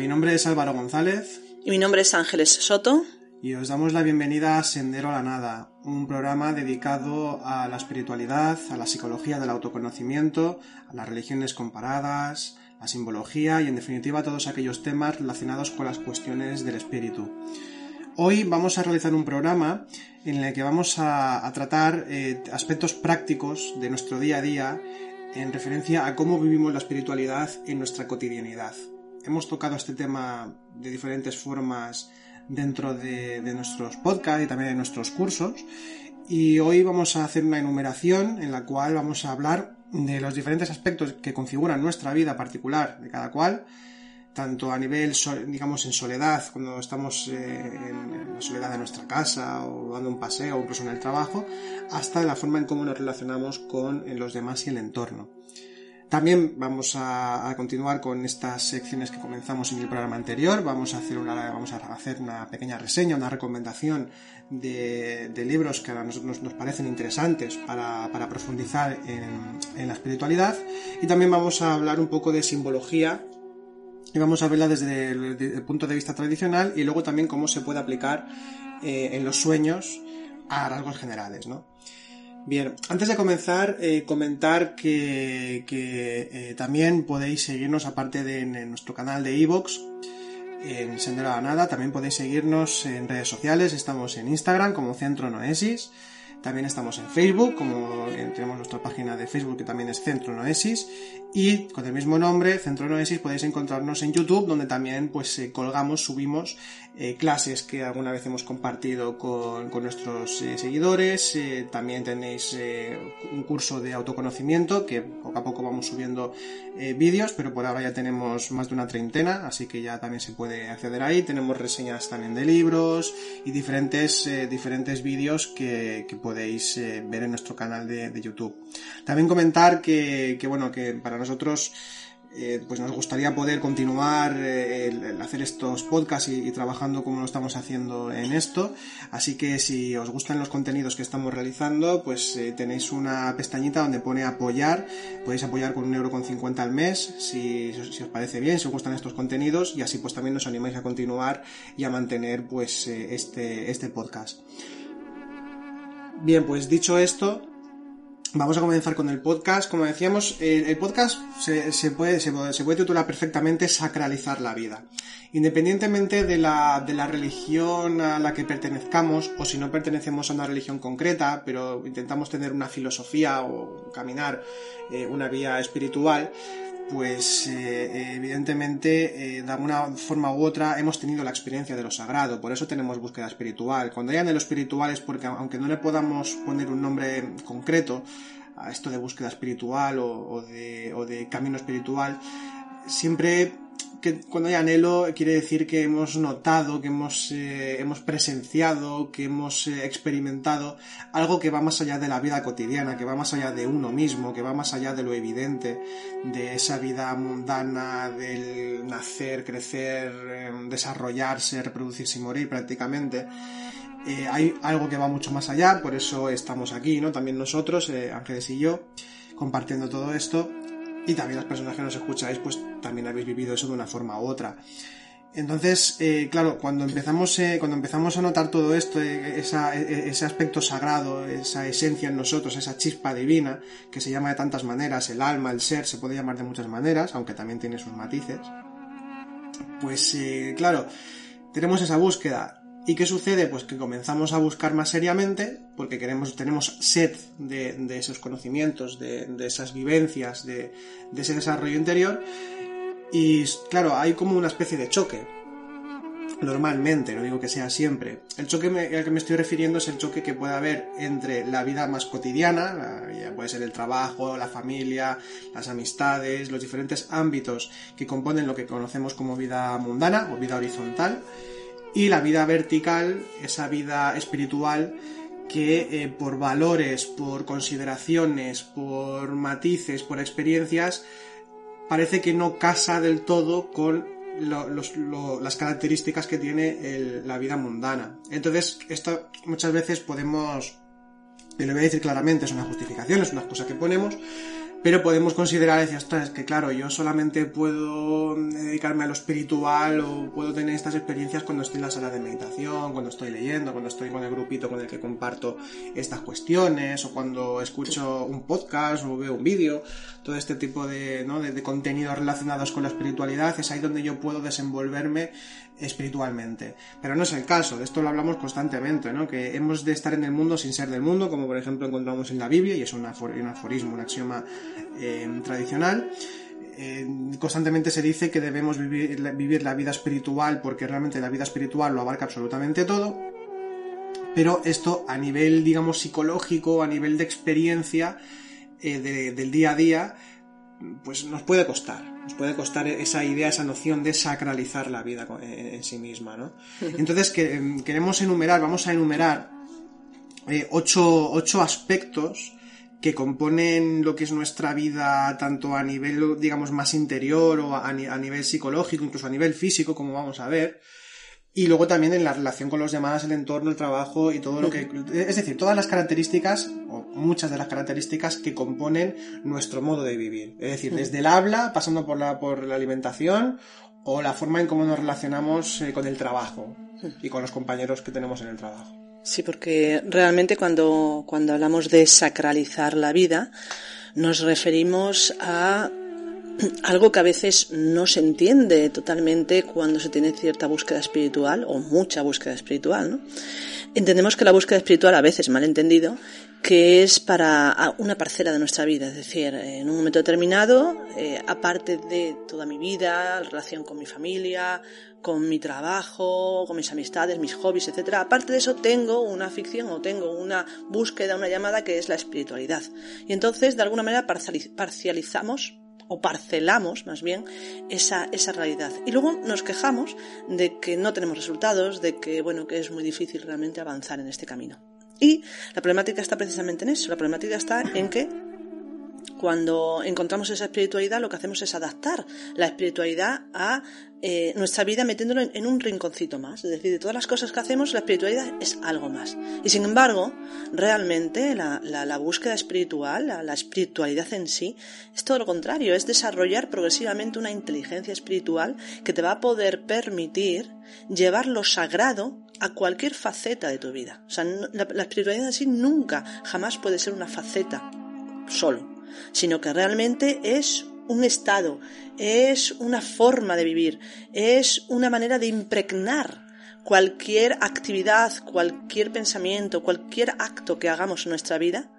Mi nombre es Álvaro González Y mi nombre es Ángeles Soto. y os damos la bienvenida a Sendero a la Nada, un programa dedicado a la espiritualidad, a la psicología del autoconocimiento, a las religiones comparadas, la simbología y en definitiva a todos aquellos temas relacionados con las cuestiones del espíritu. Hoy vamos a realizar un programa en el que vamos a, a tratar eh, aspectos prácticos de nuestro día a día en referencia a cómo vivimos la espiritualidad en nuestra cotidianidad. Hemos tocado este tema de diferentes formas dentro de, nuestros podcasts y también de nuestros cursos y hoy vamos a hacer una enumeración en la cual vamos a hablar de los diferentes aspectos que configuran nuestra vida particular de cada cual, tanto a nivel, digamos, en soledad, cuando estamos eh, en, la soledad de nuestra casa o dando un paseo o incluso en el trabajo, hasta la forma en cómo nos relacionamos con los demás y el entorno. También vamos a, continuar con estas secciones que comenzamos en el programa anterior. Vamos a hacer una, pequeña reseña, una recomendación de, libros que a nosotros nos parecen interesantes para, profundizar en, la espiritualidad. Y también vamos a hablar un poco de simbología y vamos a verla desde el, desde el punto de vista tradicional y luego también cómo se puede aplicar eh, en los sueños a rasgos generales, ¿no? Bien, antes de comenzar, eh, comentar que, eh, también podéis seguirnos, aparte de nuestro canal de iVoox, en Sendero a la Nada, también podéis seguirnos en redes sociales, estamos en Instagram como Centro Noesis, también estamos en Facebook, como tenemos nuestra página de Facebook que también es Centro Noesis, y con el mismo nombre, Centro Noesis, podéis encontrarnos en YouTube, donde también pues eh, colgamos, subimos eh, clases que alguna vez hemos compartido con, con nuestros eh, seguidores. también tenéis un curso de autoconocimiento que poco a poco vamos subiendo vídeos, pero por ahora ya tenemos más de una treintena, así que ya también se puede acceder ahí. Tenemos reseñas también de libros y diferentes, diferentes vídeos que, que podéis ver en nuestro canal de, de YouTube. También comentar que, que, bueno, que para nosotros eh, pues nos gustaría poder continuar eh, hacer estos podcasts y, trabajando como lo estamos haciendo en esto. Así que si os gustan los contenidos que estamos realizando, pues eh, tenéis una pestañita donde pone apoyar. Podéis apoyar con un euro con 50 al mes si, si os parece bien, si os gustan estos contenidos y así pues también nos animáis a continuar y a mantener pues este, este podcast. Bien, pues dicho esto, Vamos a comenzar con el podcast. Como decíamos, el, el podcast se, se puede, se, puede, se puede titular perfectamente Sacralizar la vida. Independientemente de la, de la religión a la que pertenezcamos, o si no pertenecemos a una religión concreta, pero intentamos tener una filosofía o caminar eh, una vía espiritual, pues eh, evidentemente eh, de alguna forma u otra hemos tenido la experiencia de lo sagrado, por eso tenemos búsqueda espiritual. Cuando hayan de lo espiritual es porque aunque no le podamos poner un nombre concreto a esto de búsqueda espiritual o, de camino espiritual, siempre que cuando hay anhelo quiere decir que hemos notado, que hemos, eh, hemos presenciado, que hemos eh, experimentado algo que va más allá de la vida cotidiana, que va más allá de uno mismo, que va más allá de lo evidente, de esa vida mundana, del nacer, crecer, eh, desarrollarse, reproducirse y morir prácticamente. Eh, hay algo que va mucho más allá, por eso estamos aquí, ¿no? También nosotros, Ángeles y yo, compartiendo todo esto y también las personas que nos escucháis, pues también habéis vivido eso de una forma u otra. Entonces, eh, claro, cuando empezamos, eh, cuando empezamos a notar todo esto, eh, esa, ese aspecto sagrado, esa esencia en nosotros, esa chispa divina, que se llama de tantas maneras, el alma, el ser, se puede llamar de muchas maneras, aunque también tiene sus matices, pues claro, tenemos esa búsqueda. ¿Y qué sucede? Pues que comenzamos a buscar más seriamente, porque queremos, tenemos sed de, esos conocimientos, de, esas vivencias, de, ese desarrollo interior. Y claro, hay como una especie de choque. Normalmente, no digo que sea siempre. El choque al que me estoy refiriendo es el choque que puede haber entre la vida más cotidiana, puede ser el trabajo, la familia, las amistades, los diferentes ámbitos que componen lo que conocemos como vida mundana o vida horizontal, y la vida vertical, esa vida espiritual que eh, por valores, por consideraciones, por matices, por experiencias, parece que no casa del todo con las características que tiene la vida mundana. Entonces, esto muchas veces podemos, y lo voy a decir claramente, es una justificación, es una cosa que ponemos, pero podemos considerar, decir, es que claro, yo solamente puedo dedicarme a lo espiritual o puedo tener estas experiencias cuando estoy en la sala de meditación, cuando estoy leyendo, cuando estoy con el grupito con el que comparto estas cuestiones, o cuando escucho un podcast o veo un vídeo, todo este tipo de, ¿no? de, de contenidos relacionados con la espiritualidad, es ahí donde yo puedo desenvolverme espiritualmente. Pero no es el caso, de esto lo hablamos constantemente, ¿no? Que hemos de estar en el mundo sin ser del mundo, como por ejemplo encontramos en la Biblia, y es un, aforismo, un axioma eh, tradicional. Eh, constantemente se dice que debemos vivir, la vida espiritual porque realmente la vida espiritual lo abarca absolutamente todo, pero esto a nivel, digamos, psicológico, a nivel de experiencia eh, del día a día, pues nos puede costar, nos puede costar esa idea, esa noción de sacralizar la vida en sí misma, ¿no? Entonces em, queremos enumerar, vamos a enumerar eh, ocho, aspectos que componen lo que es nuestra vida tanto a nivel, digamos, más interior o a nivel psicológico, incluso a nivel físico, como vamos a ver, y luego también en la relación con los demás, el entorno, el trabajo y todo lo que... Es decir, todas las características, o muchas de las características que componen nuestro modo de vivir. Es decir, desde el habla, pasando por la, por la alimentación, o la forma en cómo nos relacionamos eh, con el trabajo y con los compañeros que tenemos en el trabajo. Sí, porque realmente cuando, cuando hablamos de sacralizar la vida, nos referimos a algo que a veces no se entiende totalmente cuando se tiene cierta búsqueda espiritual o mucha búsqueda espiritual, ¿no? Entendemos que la búsqueda espiritual, a veces mal entendido, que es para una parcela de nuestra vida, es decir, en un momento determinado, eh, aparte de toda mi vida, relación con mi familia, con mi trabajo, con mis amistades, mis hobbies, etcétera. Aparte de eso, tengo una afición o tengo una búsqueda, una llamada que es la espiritualidad. Y entonces, de alguna manera, parcializamos o parcelamos más bien esa, esa realidad. Y luego nos quejamos de que no tenemos resultados, de que, bueno, que es muy difícil realmente avanzar en este camino. Y la problemática está precisamente en eso. La problemática está en que cuando encontramos esa espiritualidad, lo que hacemos es adaptar la espiritualidad a eh, nuestra vida metiéndolo en, un rinconcito más. Es decir, de todas las cosas que hacemos, la espiritualidad es algo más. Y sin embargo, realmente la, búsqueda espiritual, la, espiritualidad en sí, es todo lo contrario, es desarrollar progresivamente una inteligencia espiritual que te va a poder permitir llevar lo sagrado a cualquier faceta de tu vida. O sea, la, la espiritualidad en sí nunca, jamás puede ser una faceta solo sino que realmente es un estado, es una forma de vivir, es una manera de impregnar cualquier actividad, cualquier pensamiento, cualquier acto que hagamos en nuestra vida,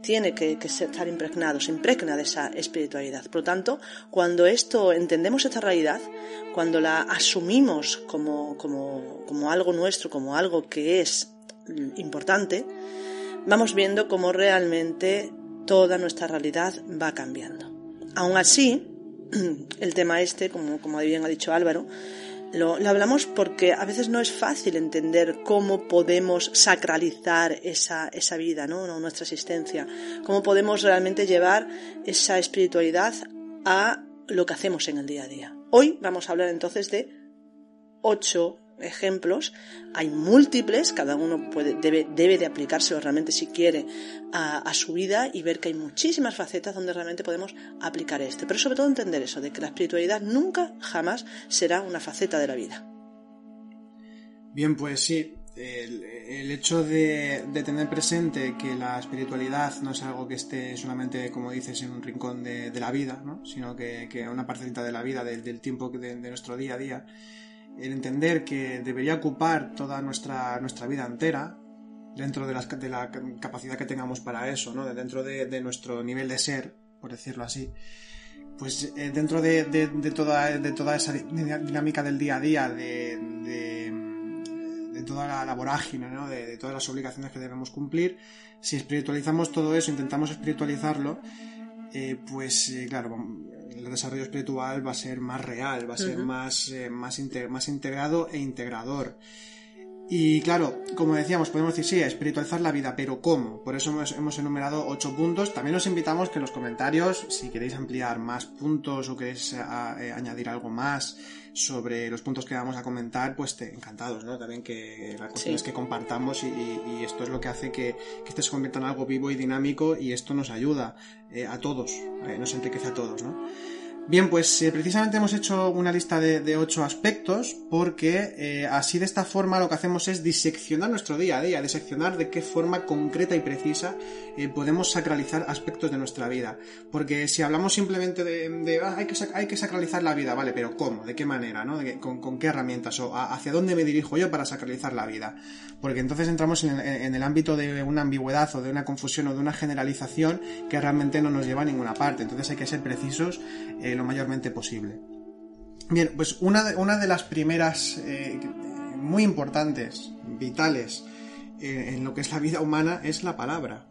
tiene que, estar impregnado, se impregna de esa espiritualidad. Por lo tanto, cuando esto entendemos esta realidad, cuando la asumimos como, como algo nuestro, como algo que es importante, vamos viendo cómo realmente toda nuestra realidad va cambiando. Aún así, el tema este, como, como bien ha dicho Álvaro, lo, hablamos porque a veces no es fácil entender cómo podemos sacralizar esa, esa vida, ¿no? nuestra existencia, cómo podemos realmente llevar esa espiritualidad a lo que hacemos en el día a día. Hoy vamos a hablar entonces de ocho ejemplos, hay múltiples, cada uno puede, debe, debe de aplicárselo realmente si quiere a, su vida y ver que hay muchísimas facetas donde realmente podemos aplicar esto. Pero sobre todo entender eso, de que la espiritualidad nunca, jamás será una faceta de la vida. Bien, pues sí, el, hecho de, tener presente que la espiritualidad no es algo que esté solamente, como dices, en un rincón de, la vida, ¿no? sino que, que una parcelita de la vida, del, tiempo de, de nuestro día a día, el entender que debería ocupar toda nuestra, nuestra vida entera, dentro de, de la capacidad que tengamos para eso, ¿no? dentro de, nuestro nivel de ser, por decirlo así, pues eh, dentro de, toda, de toda esa dinámica del día a día, de, toda la, vorágine, ¿no? de, todas las obligaciones que debemos cumplir, si espiritualizamos todo eso, intentamos espiritualizarlo, eh, pues eh, claro, el desarrollo espiritual va a ser más real, va a ser más, más, más integrado e integrador. Y claro, como decíamos, podemos decir, sí, espiritualizar la vida, pero ¿cómo? Por eso hemos, enumerado ocho puntos. También os invitamos que en los comentarios, si queréis ampliar más puntos o queréis eh, eh, añadir algo más sobre los puntos que vamos a comentar, pues te, encantados, ¿no? También que la cuestión es que compartamos y, esto es lo que hace que, que este se convierta en algo vivo y dinámico y esto nos ayuda eh, a todos, nos enriquece a todos, ¿no? Bien, pues eh, precisamente hemos hecho una lista de, ocho aspectos porque eh, así de esta forma lo que hacemos es diseccionar nuestro día a día, diseccionar de qué forma concreta y precisa eh, podemos sacralizar aspectos de nuestra vida. Porque si hablamos simplemente de, ah, hay, que hay, que sacralizar la vida, vale, pero ¿cómo? ¿De qué manera? ¿no? con, qué herramientas? ¿O hacia dónde me dirijo yo para sacralizar la vida? Porque entonces entramos en el ámbito de una ambigüedad o de una confusión o de una generalización que realmente no nos lleva a ninguna parte. Entonces hay que ser precisos lo mayormente posible. Bien, pues una de, una de las primeras eh, muy importantes, vitales, eh, en lo que es la vida humana es la palabra.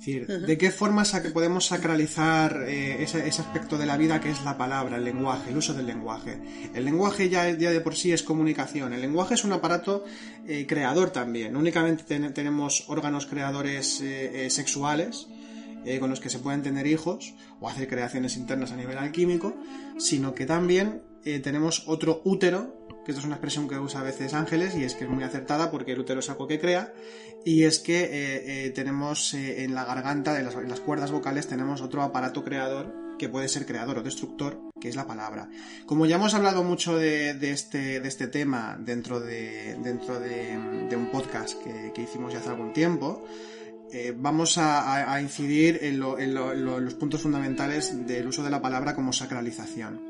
Es decir, ¿de qué forma podemos sacralizar eh, ese, aspecto de la vida que es la palabra, el lenguaje, el uso del lenguaje? El lenguaje ya, ya de por sí es comunicación. El lenguaje es un aparato creador también. únicamente tenemos órganos creadores sexuales, eh, con los que se pueden tener hijos o hacer creaciones internas a nivel alquímico, sino que también eh, tenemos otro útero, que esto es una expresión que usa a veces Ángeles y es que es muy acertada porque el útero es algo que crea, y es que eh, tenemos en la garganta, de las, cuerdas vocales, tenemos otro aparato creador que puede ser creador o destructor, que es la palabra. Como ya hemos hablado mucho de, este, de este, tema dentro de, dentro de, un podcast que, que hicimos ya hace algún tiempo, eh, vamos a, incidir en, los puntos fundamentales del uso de la palabra como sacralización.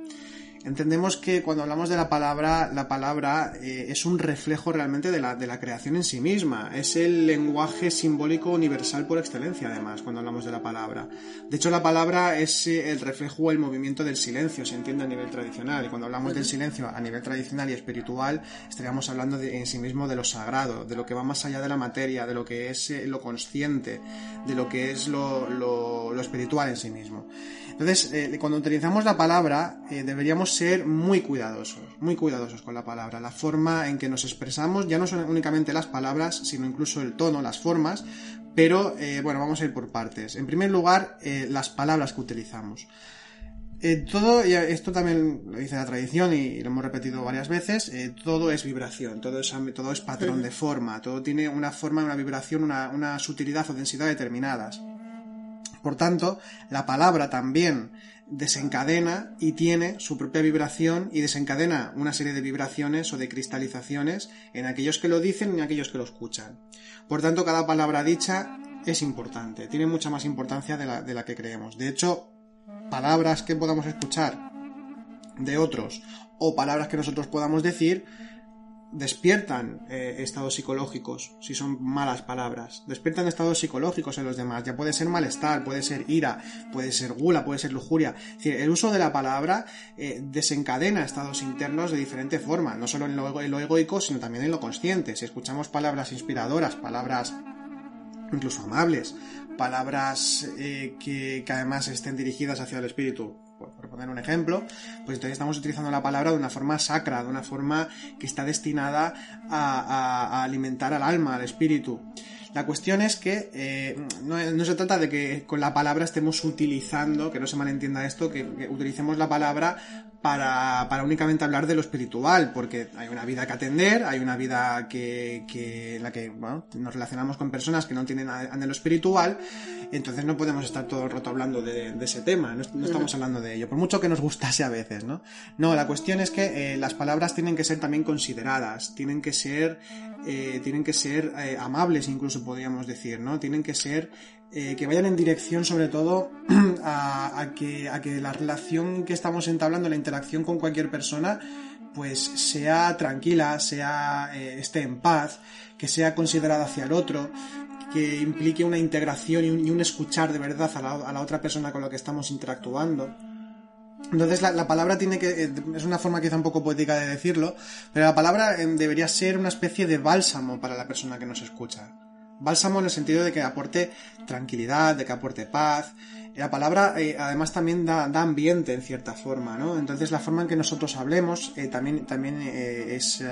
Entendemos que cuando hablamos de la palabra, la palabra eh, es un reflejo realmente de la, de la, creación en sí misma. Es el lenguaje simbólico universal por excelencia, además, cuando hablamos de la palabra. De hecho, la palabra es eh, el reflejo el movimiento del silencio, se entiende a nivel tradicional. Y cuando hablamos del silencio a nivel tradicional y espiritual, estaríamos hablando en sí mismo de lo sagrado, de lo que va más allá de la materia, de lo que es eh, lo consciente, de lo que es lo, lo, espiritual en sí mismo. Entonces, cuando utilizamos la palabra, deberíamos ser muy cuidadosos, muy cuidadosos con la palabra, la forma en que nos expresamos, ya no son únicamente las palabras, sino incluso el tono, las formas, pero eh, bueno, vamos a ir por partes. En primer lugar, eh, las palabras que utilizamos. Eh, todo, y esto también lo dice la tradición y, lo hemos repetido varias veces, todo es vibración, todo es, todo es patrón de forma, todo tiene una forma, una vibración, una, una sutilidad o densidad determinadas. Por tanto, la palabra también desencadena y tiene su propia vibración y desencadena una serie de vibraciones o de cristalizaciones en aquellos que lo dicen y en aquellos que lo escuchan. Por tanto, cada palabra dicha es importante, tiene mucha más importancia de la, de la que creemos. De hecho, palabras que podamos escuchar de otros o palabras que nosotros podamos decir despiertan eh, estados psicológicos, si son malas palabras, despiertan estados psicológicos en los demás, ya puede ser malestar, puede ser ira, puede ser gula, puede ser lujuria, el uso de la palabra eh, desencadena estados internos de diferente forma, no solo en lo, egoico, sino también en lo consciente, si escuchamos palabras inspiradoras, palabras incluso amables, palabras eh, que además estén dirigidas hacia el espíritu, por poner un ejemplo, pues entonces estamos utilizando la palabra de una forma sacra, de una forma que está destinada a, alimentar al alma, al espíritu. La cuestión es que eh, no, se trata de que con la palabra estemos utilizando, que no se malentienda esto, que utilicemos la palabra para, para, únicamente hablar de lo espiritual, porque hay una vida que atender, hay una vida que, en la que nos relacionamos con personas que no tienen anhelo espiritual, entonces no podemos estar todo el rato hablando de, de ese tema, no, estamos hablando de ello, por mucho que nos gustase a veces, ¿no? No, la cuestión es que eh, las palabras tienen que ser también consideradas, tienen que ser, eh, tienen que ser eh, amables incluso podríamos decir, ¿no? Tienen que ser eh, que vayan en dirección sobre todo a, que, a que la relación que estamos entablando, la interacción con cualquier persona, pues sea tranquila, sea eh, esté en paz, que sea considerada hacia el otro, que implique una integración y un, escuchar de verdad a la, a la, otra persona con la que estamos interactuando. Entonces la, palabra tiene que... Eh, es una forma quizá un poco poética de decirlo, pero la palabra eh, debería ser una especie de bálsamo para la persona que nos escucha. Bálsamo en el sentido de que aporte tranquilidad, de que aporte paz. La palabra eh, además también da, ambiente en cierta forma, ¿no? Entonces la forma en que nosotros hablemos también, también es,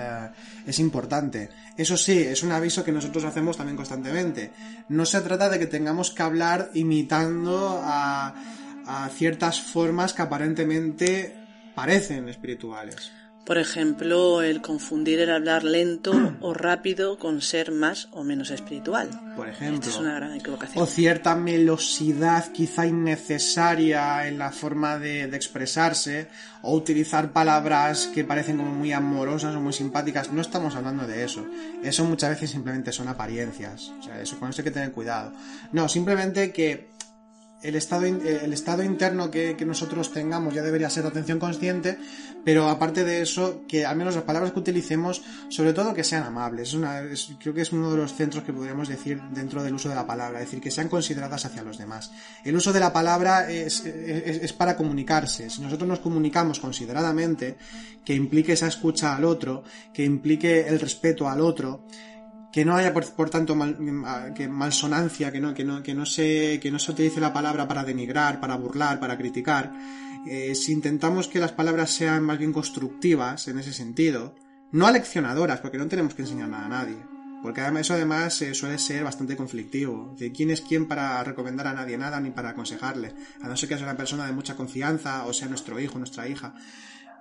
es importante. Eso sí, es un aviso que nosotros hacemos también constantemente. No se trata de que tengamos que hablar imitando a a ciertas formas que aparentemente parecen espirituales. Por ejemplo, el confundir el hablar lento o rápido con ser más o menos espiritual. Por ejemplo. es una gran equivocación. O cierta melosidad quizá innecesaria en la forma de, expresarse, o utilizar palabras que parecen como muy amorosas o muy simpáticas. No estamos hablando de eso. Eso muchas veces simplemente son apariencias. O sea, eso con eso hay que tener cuidado. No, simplemente que el estado, eh, el estado interno que, nosotros tengamos ya debería ser atención consciente, pero aparte de eso, que al menos las palabras que utilicemos, sobre todo que sean amables. creo que es uno de los centros que podríamos decir dentro del uso de la palabra, es decir, que sean consideradas hacia los demás. El uso de la palabra es, es para comunicarse. Si nosotros nos comunicamos consideradamente, que implique esa escucha al otro, que implique el respeto al otro, que no haya por, tanto que malsonancia, que no, que, no, que, no se, que no se utilice la palabra para denigrar, para burlar, para criticar. Eh, si intentamos que las palabras sean más bien constructivas en ese sentido, no aleccionadoras, porque no tenemos que enseñar nada a nadie. Porque además eso además eh, suele ser bastante conflictivo. De quién es quién para recomendar a nadie nada ni para aconsejarle. A no ser que sea una persona de mucha confianza o sea nuestro hijo, nuestra hija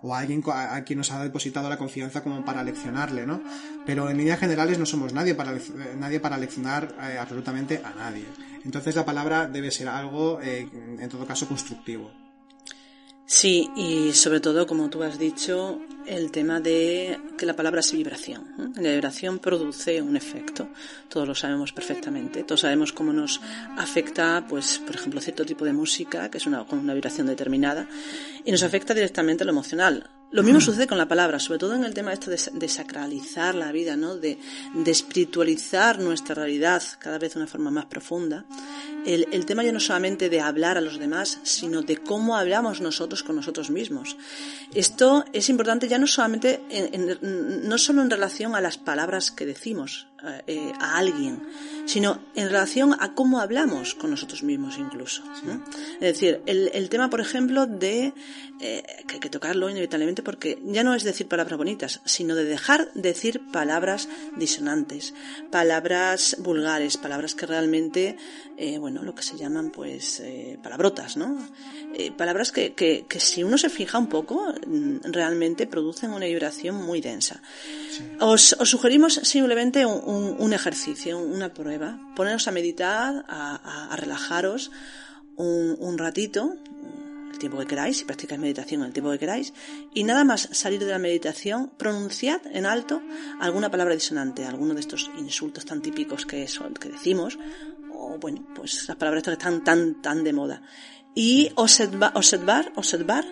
o alguien a, quien nos ha depositado la confianza como para leccionarle, ¿no? Pero en líneas generales no somos nadie para, nadie para leccionar eh, absolutamente a nadie. Entonces la palabra debe ser algo, eh, en todo caso, constructivo. Sí, y sobre todo, como tú has dicho, el tema de que la palabra es vibración. La vibración produce un efecto. Todos lo sabemos perfectamente. Todos sabemos cómo nos afecta, pues, por ejemplo, cierto tipo de música, que es una, con una vibración determinada, y nos afecta directamente a lo emocional. Lo mismo sucede con la palabra, sobre todo en el tema esto de, sacralizar la vida, ¿no? De, de, espiritualizar nuestra realidad cada vez de una forma más profunda. El, el, tema ya no solamente de hablar a los demás, sino de cómo hablamos nosotros con nosotros mismos. Esto es importante ya no solamente, en, no solo en relación a las palabras que decimos, eh, a alguien, sino en relación a cómo hablamos con nosotros mismos incluso. Es decir, el, el, tema, por ejemplo, de eh, que hay que tocarlo inevitablemente porque ya no es decir palabras bonitas, sino de dejar de decir palabras disonantes, palabras vulgares, palabras que realmente, eh, bueno, lo que se llaman pues palabrotas, ¿no? palabras que, que, que, si uno se fija un poco, mm, realmente producen una vibración muy densa. Os, os sugerimos simplemente un, un, ejercicio, una prueba. Poneros a meditar, a, relajaros un, ratito, el tiempo que queráis, si practicáis meditación el tiempo que queráis, y nada más salir de la meditación, pronunciad en alto alguna palabra disonante, alguno de estos insultos tan típicos que, son, que decimos, bueno, pues las palabras que están tan, tan de moda. Y observar, observar, observar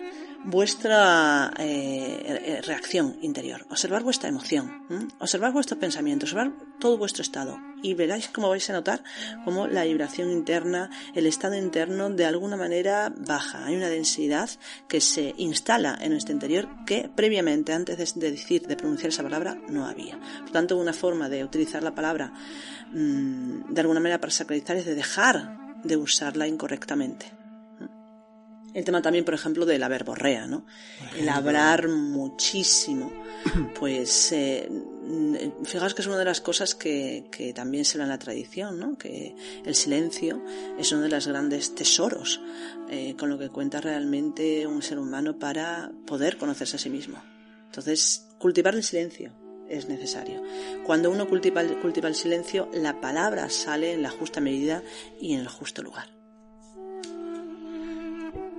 vuestra eh, reacción interior, observar vuestra emoción, observar vuestro pensamiento, observar todo vuestro estado y veráis cómo vais a notar cómo la vibración interna, el estado interno de alguna manera baja. Hay una densidad que se instala en nuestro interior que previamente, antes de decir, de pronunciar esa palabra, no había. Por tanto, una forma de utilizar la palabra mm, de alguna manera para sacralizar es de dejar de usarla incorrectamente. El tema también, por ejemplo, de la verborrea, ¿no? El hablar muchísimo. Pues eh, fijaos que es una de las cosas que, que también se da en la tradición, ¿no? Que el silencio es uno de los grandes tesoros eh, con lo que cuenta realmente un ser humano para poder conocerse a sí mismo. Entonces, cultivar el silencio es necesario. Cuando uno cultiva, cultiva el silencio, la palabra sale en la justa medida y en el justo lugar.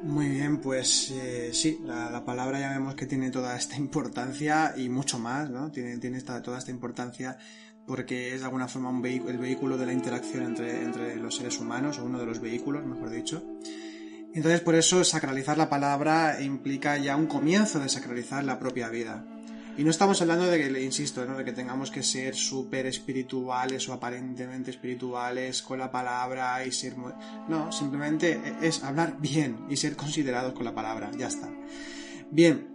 Muy bien, pues eh, sí, la, palabra ya vemos que tiene toda esta importancia y mucho más, ¿no? Tiene, tiene toda esta importancia porque es de alguna forma un el vehículo de la interacción entre, entre los seres humanos, o uno de los vehículos, mejor dicho. Entonces, por eso sacralizar la palabra implica ya un comienzo de sacralizar la propia vida. Y no estamos hablando de que, insisto, ¿no? de que tengamos que ser súper espirituales o aparentemente espirituales con la palabra y ser... No, simplemente es hablar bien y ser considerados con la palabra, ya está. Bien,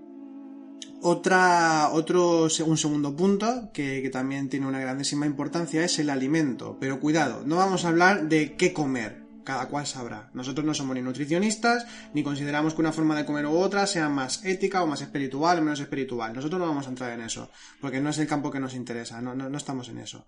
otra, otro, un segundo punto que, que, también tiene una grandísima importancia es el alimento. Pero cuidado, no vamos a hablar de qué comer cada cual sabrá. Nosotros no somos ni nutricionistas, ni consideramos que una forma de comer u otra sea más ética o más espiritual o menos espiritual. Nosotros no vamos a entrar en eso, porque no es el campo que nos interesa, no, no, estamos en eso.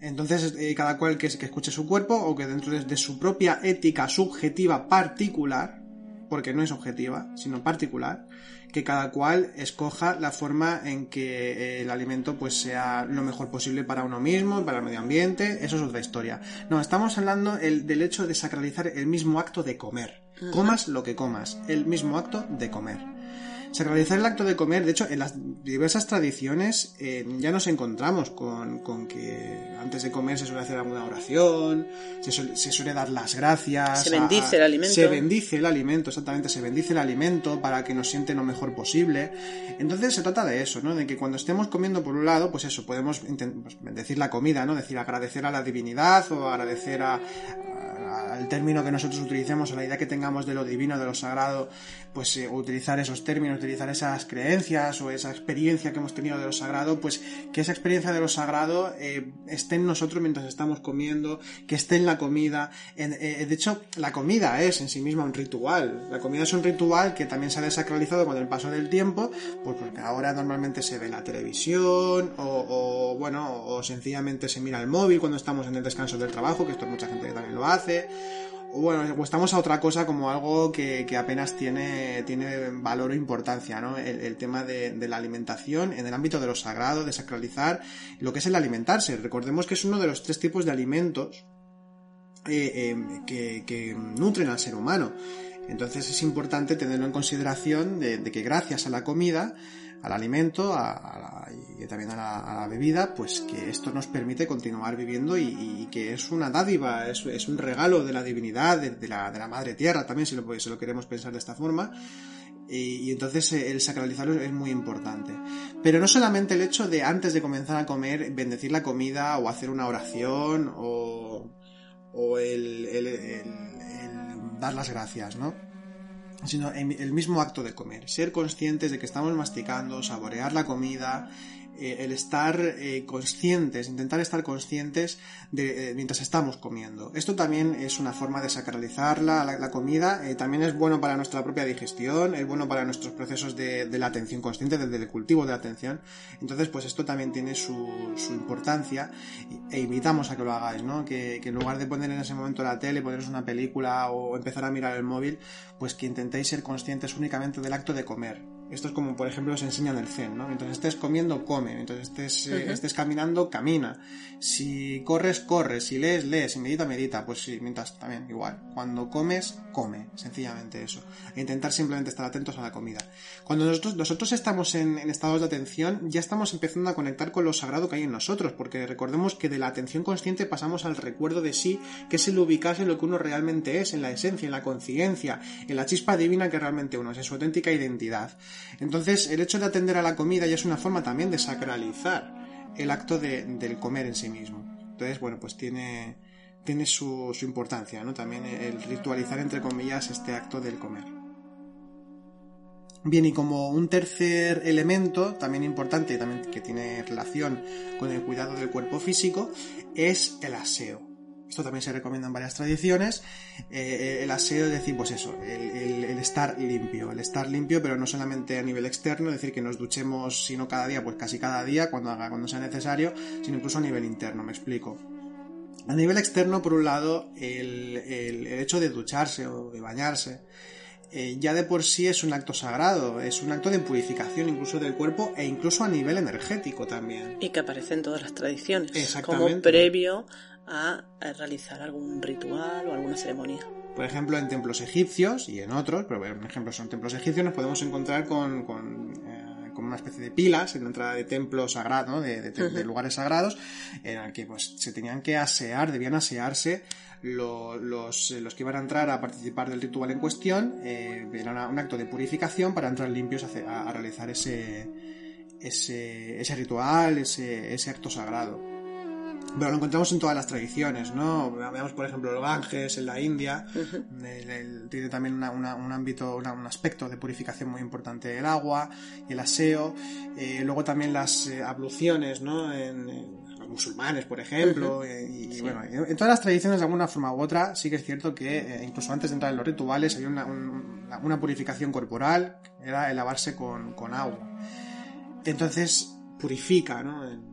Entonces, eh, cada cual que, que, escuche su cuerpo o que dentro de, de su propia ética subjetiva particular, porque no es objetiva, sino particular, que cada cual escoja la forma en que eh, el alimento pues sea lo mejor posible para uno mismo, para el medio ambiente, eso es otra historia. No, estamos hablando del hecho de sacralizar el mismo acto de comer. Comas lo que comas, el mismo acto de comer. Sacralizar el acto de comer, de hecho, en las diversas tradiciones eh, ya nos encontramos con, con, que antes de comer se suele hacer alguna oración, se suele, se suele dar las gracias. Se bendice el alimento. Se bendice el alimento, exactamente, se bendice el alimento para que nos siente lo mejor posible. Entonces se trata de eso, ¿no? De que cuando estemos comiendo por un lado, pues eso, podemos pues, bendecir la comida, ¿no? Decir agradecer a la divinidad o agradecer a, al término que nosotros utilicemos, a la idea que tengamos de lo divino, de lo sagrado, pues eh, utilizar esos términos, utilizar esas creencias o esa experiencia que hemos tenido de lo sagrado, pues que esa experiencia de lo sagrado eh, esté en nosotros mientras estamos comiendo, que esté en la comida. Eh, de hecho, la comida es en sí misma un ritual. La comida es un ritual que también se ha desacralizado con el paso del tiempo, pues porque ahora normalmente se ve la televisión o, o bueno, o sencillamente se mira el móvil cuando estamos en el descanso del trabajo, que esto mucha gente también lo hace o bueno, o estamos a otra cosa como algo que, apenas tiene, tiene valor o importancia, ¿no? El, tema de, la alimentación en el ámbito de lo sagrado, de sacralizar lo que es el alimentarse. Recordemos que es uno de los tres tipos de alimentos eh, em, que, nutren al ser humano. Entonces es importante tenerlo en consideración de que gracias a la comida al alimento a, y también a la, bebida, pues que esto nos permite continuar viviendo y, que es una dádiva, es, es, un regalo de la divinidad, de, la, de la, madre tierra también, si lo, si lo queremos pensar de esta forma. Y, entonces eh, el sacralizarlo es muy importante. Pero no solamente el hecho de antes de comenzar a comer bendecir la comida o hacer una oración o, o el, el dar las gracias, ¿no? Sino el mismo acto de comer, ser conscientes de que estamos masticando, saborear la comida, eh, el estar eh, conscientes, intentar estar conscientes de, eh, mientras estamos comiendo. Esto también es una forma de sacralizar la, la, comida, también es bueno para nuestra propia digestión, es bueno para nuestros procesos de, de la atención consciente, del, cultivo de la atención. Entonces, pues esto también tiene su, su importancia e invitamos a que lo hagáis, ¿no? Que, que, en lugar de poner en ese momento la tele, poneros una película o empezar a mirar el móvil, pues que intentéis ser conscientes únicamente del acto de comer esto es como, por ejemplo, os enseñan el zen, ¿no? Mientras estés comiendo, come. Mientras estés, eh, estés caminando, camina. Si corres, corre. Si lees, lees. Si medita, medita. Pues sí, mientras también igual. Cuando comes, come. Sencillamente eso. E intentar simplemente estar atentos a la comida. Cuando nosotros, nosotros estamos en, estados de atención, ya estamos empezando a conectar con lo sagrado que hay en nosotros. Porque recordemos que de la atención consciente pasamos al recuerdo de sí, que es el ubicarse en lo que uno realmente es, en la esencia, en la conciencia, en la chispa divina que realmente uno es, en su auténtica identidad. Entonces, el hecho de atender a la comida ya es una forma también de sacralizar el acto de, del comer en sí mismo. Entonces, bueno, pues tiene, tiene su, su importancia, ¿no? También el ritualizar, entre comillas, este acto del comer. Bien, y como un tercer elemento, también importante, también que tiene relación con el cuidado del cuerpo físico, es el aseo. Esto también se recomienda en varias tradiciones. Eh, el aseo es decir, pues eso, el, estar limpio. El estar limpio, pero no solamente a nivel externo, es decir, que nos duchemos, si no cada día, pues casi cada día, cuando, haga, cuando sea necesario, sino incluso a nivel interno, me explico. A nivel externo, por un lado, el, hecho de ducharse o de bañarse, eh, ya de por sí es un acto sagrado, es un acto de purificación incluso del cuerpo e incluso a nivel energético también. Y que aparece en todas las tradiciones, como previo a, realizar algún ritual o alguna ceremonia. Por ejemplo, en templos egipcios y en otros, pero por ejemplo son templos egipcios, nos podemos encontrar con, con, eh, una especie de pilas en la entrada de templos sagrados, de, lugares sagrados, en el que pues se tenían que asear, debían asearse los, los, que iban a entrar a participar del ritual en cuestión, eh, era un acto de purificación para entrar limpios a realizar ese ese, ese ritual, ese, ese acto sagrado. Pero lo encontramos en todas las tradiciones, ¿no? Veamos, por ejemplo, el Ganges en la India, tiene también un ámbito, un aspecto de purificación muy importante del agua, el aseo, eh, luego también las eh, abluciones, ¿no? En, los musulmanes, por ejemplo, eh, y, bueno, en todas las tradiciones de alguna forma u otra, sí que es cierto que incluso antes de entrar en los rituales había una, una purificación corporal, era el lavarse con, con agua. Entonces, purifica, ¿no?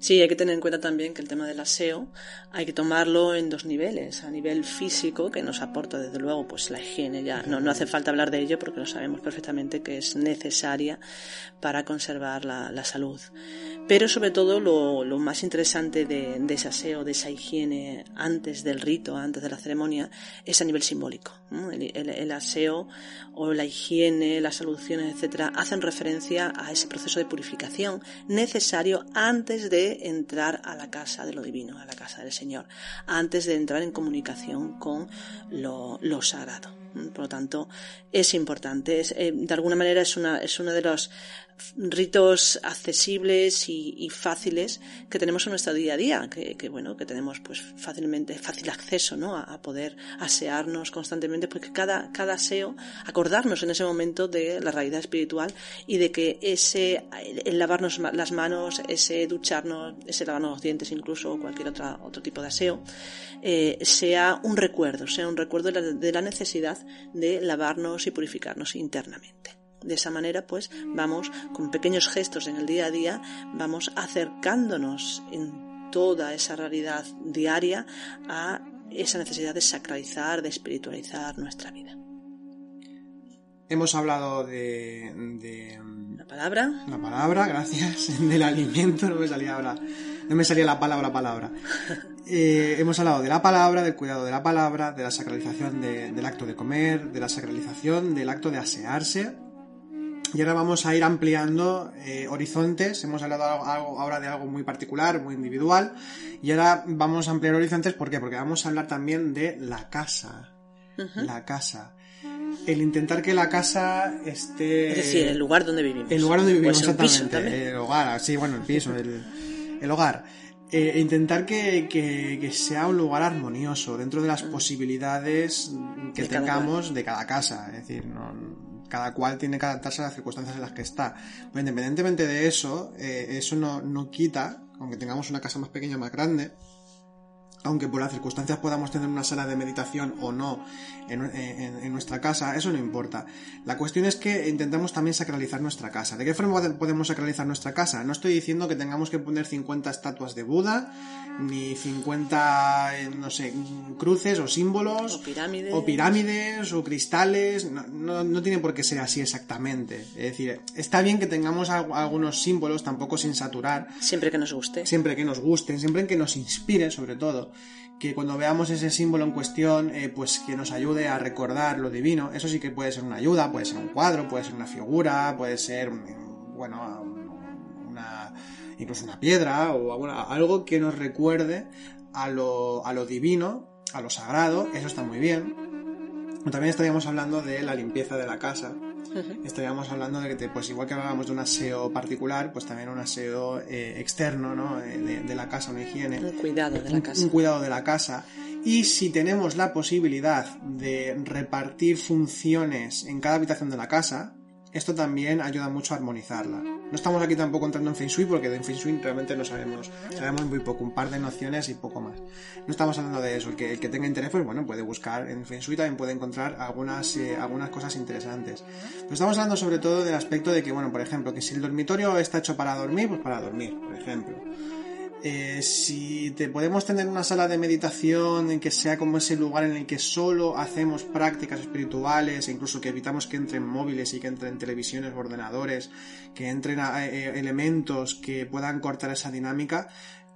Sí, hay que tener en cuenta también que el tema del aseo hay que tomarlo en dos niveles. A nivel físico, que nos aporta desde luego pues la higiene, ya no, no hace falta hablar de ello porque lo sabemos perfectamente que es necesaria para conservar la, la salud. Pero sobre todo lo, lo más interesante de, de, ese aseo, de esa higiene antes del rito, antes de la ceremonia, es a nivel simbólico. El, el, el, aseo o la higiene, las soluciones, etcétera, hacen referencia a ese proceso de purificación necesario antes de entrar a la casa de lo divino, a la casa del Señor, antes de entrar en comunicación con lo, sagrado. Por lo tanto, es importante. Eh, de alguna manera es, una, es uno de los ritos accesibles y, fáciles que tenemos en nuestro día a día, que, bueno, que tenemos pues fácilmente, fácil acceso, ¿no? A, poder asearnos constantemente, porque cada, cada aseo, acordarnos en ese momento de la realidad espiritual y de que ese, el lavarnos las manos, ese ducharnos, ese lavarnos los dientes incluso, o cualquier otra, otro tipo de aseo, eh, sea un recuerdo, sea un recuerdo de la necesidad de lavarnos y purificarnos internamente. De esa manera, pues, vamos con pequeños gestos en el día a día, vamos acercándonos en toda esa realidad diaria a esa necesidad de sacralizar, de espiritualizar nuestra vida. Hemos hablado de, la palabra. La palabra, gracias. Del alimento, no me salía ahora. No me salía la palabra palabra. Eh, hemos hablado de la palabra, del cuidado de la palabra, de la sacralización del acto de comer, de la sacralización del acto de asearse y ahora vamos a ir ampliando eh, horizontes. Hemos hablado ahora de algo muy particular, muy individual. Y ahora vamos a ampliar horizontes. ¿Por qué? Porque vamos a hablar también de la casa. La casa. El intentar que la casa esté. Es decir, el lugar donde vivimos. El lugar donde vivimos, exactamente. El, hogar, sí, bueno, el piso, el, hogar. Eh, intentar que, que, sea un lugar armonioso dentro de las posibilidades que tengamos de cada casa. Es decir, no, cada cual tiene que adaptarse a las circunstancias en las que está. Pero independientemente de eso, eh, eso no, no quita, aunque tengamos una casa más pequeña o más grande, aunque por las circunstancias podamos tener una sala de meditación o no en, nuestra casa, eso no importa. La cuestión es que intentamos también sacralizar nuestra casa. ¿De qué forma podemos sacralizar nuestra casa? No estoy diciendo que tengamos que poner 50 estatuas de Buda, ni 50, eh, no sé, cruces o símbolos. O pirámides. O pirámides, o cristales. No, no, tiene por qué ser así exactamente. Es decir, está bien que tengamos algunos símbolos, tampoco sin saturar. Siempre que nos guste. Siempre que nos gusten, siempre que nos inspire, sobre todo que cuando veamos ese símbolo en cuestión, eh, pues que nos ayude a recordar lo divino. Eso sí que puede ser una ayuda, puede ser un cuadro, puede ser una figura, puede ser, bueno, una, incluso una piedra o algo que nos recuerde a lo, a lo divino, a lo sagrado. Eso está muy bien. También estaríamos hablando de la limpieza de la casa, estaríamos hablando de que, pues igual que hablábamos de un aseo particular, pues también un aseo eh, externo, ¿no? Eh, de, la casa, una higiene. Un cuidado de la casa. Un, cuidado de la casa. Y si tenemos la posibilidad de repartir funciones en cada habitación de la casa, esto también ayuda mucho a armonizarla. No estamos aquí tampoco entrando en Feng Shui porque de Feng Shui realmente no sabemos, sabemos muy poco, un par de nociones y poco más. No estamos hablando de eso. El que, el que tenga interés, pues bueno, puede buscar en Feng Shui, también puede encontrar algunas, eh, algunas cosas interesantes. Pero estamos hablando sobre todo del aspecto de que, bueno, por ejemplo, que si el dormitorio está hecho para dormir, pues para dormir, por ejemplo eh, si te podemos tener una sala de meditación en que sea como ese lugar en el que solo hacemos prácticas espirituales, incluso que evitamos que entren móviles y que entren televisiones o ordenadores, que entren eh, elementos que puedan cortar esa dinámica,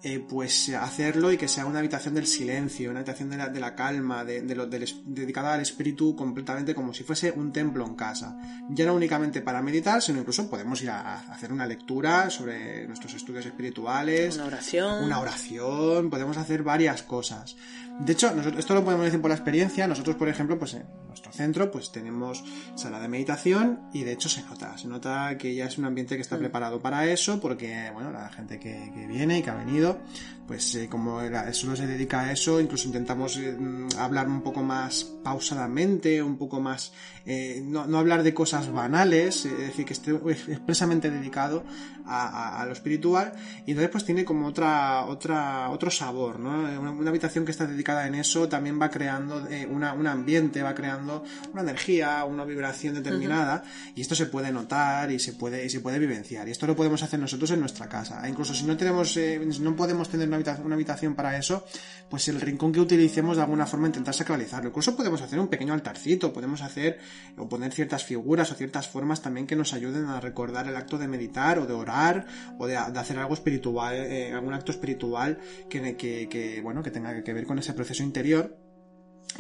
eh, pues hacerlo y que sea una habitación del silencio, una habitación de la, de la calma, de, lo, dedicada al espíritu completamente como si fuese un templo en casa. Ya no únicamente para meditar, sino incluso podemos ir a, hacer una lectura sobre nuestros estudios espirituales. Una oración. Una oración, podemos hacer varias cosas. De hecho, esto lo podemos decir por la experiencia. Nosotros, por ejemplo, pues eh, nuestro centro pues tenemos sala de meditación y de hecho se nota, se nota que ya es un ambiente que está mm. preparado para eso porque, bueno, la gente que, viene y que ha venido, pues eh, como eso no se dedica a eso, incluso intentamos eh, hablar un poco más pausadamente, un poco más, eh, no, no, hablar de cosas banales, es decir, que esté expresamente dedicado a, a, lo espiritual y entonces pues tiene como otra, otra, otro sabor, ¿no? Una, habitación que está dedicada en eso también va creando una, un ambiente, va creando una energía, una vibración determinada y esto se puede notar y se puede, y se puede vivenciar y esto lo podemos hacer nosotros en nuestra casa. E incluso si no tenemos, no podemos tener una habitación, una habitación para eso, pues el rincón que utilicemos de alguna forma intentar sacralizarlo. Incluso podemos hacer un pequeño altarcito, podemos hacer o poner ciertas figuras o ciertas formas también que nos ayuden a recordar el acto de meditar o de orar o de, hacer algo espiritual, eh, algún acto espiritual que, que, bueno, que tenga que ver con ese proceso interior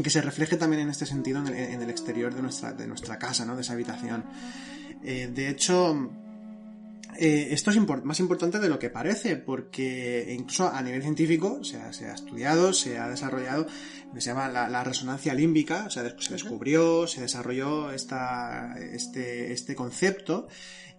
que se refleje también en este sentido en el, exterior de nuestra, de nuestra casa, ¿no? de esa habitación. Eh, de hecho, eh, esto es más importante de lo que parece, porque incluso a nivel científico se ha, estudiado, se ha desarrollado, se llama la, resonancia límbica, o sea, se descubrió, se desarrolló esta, este, este concepto,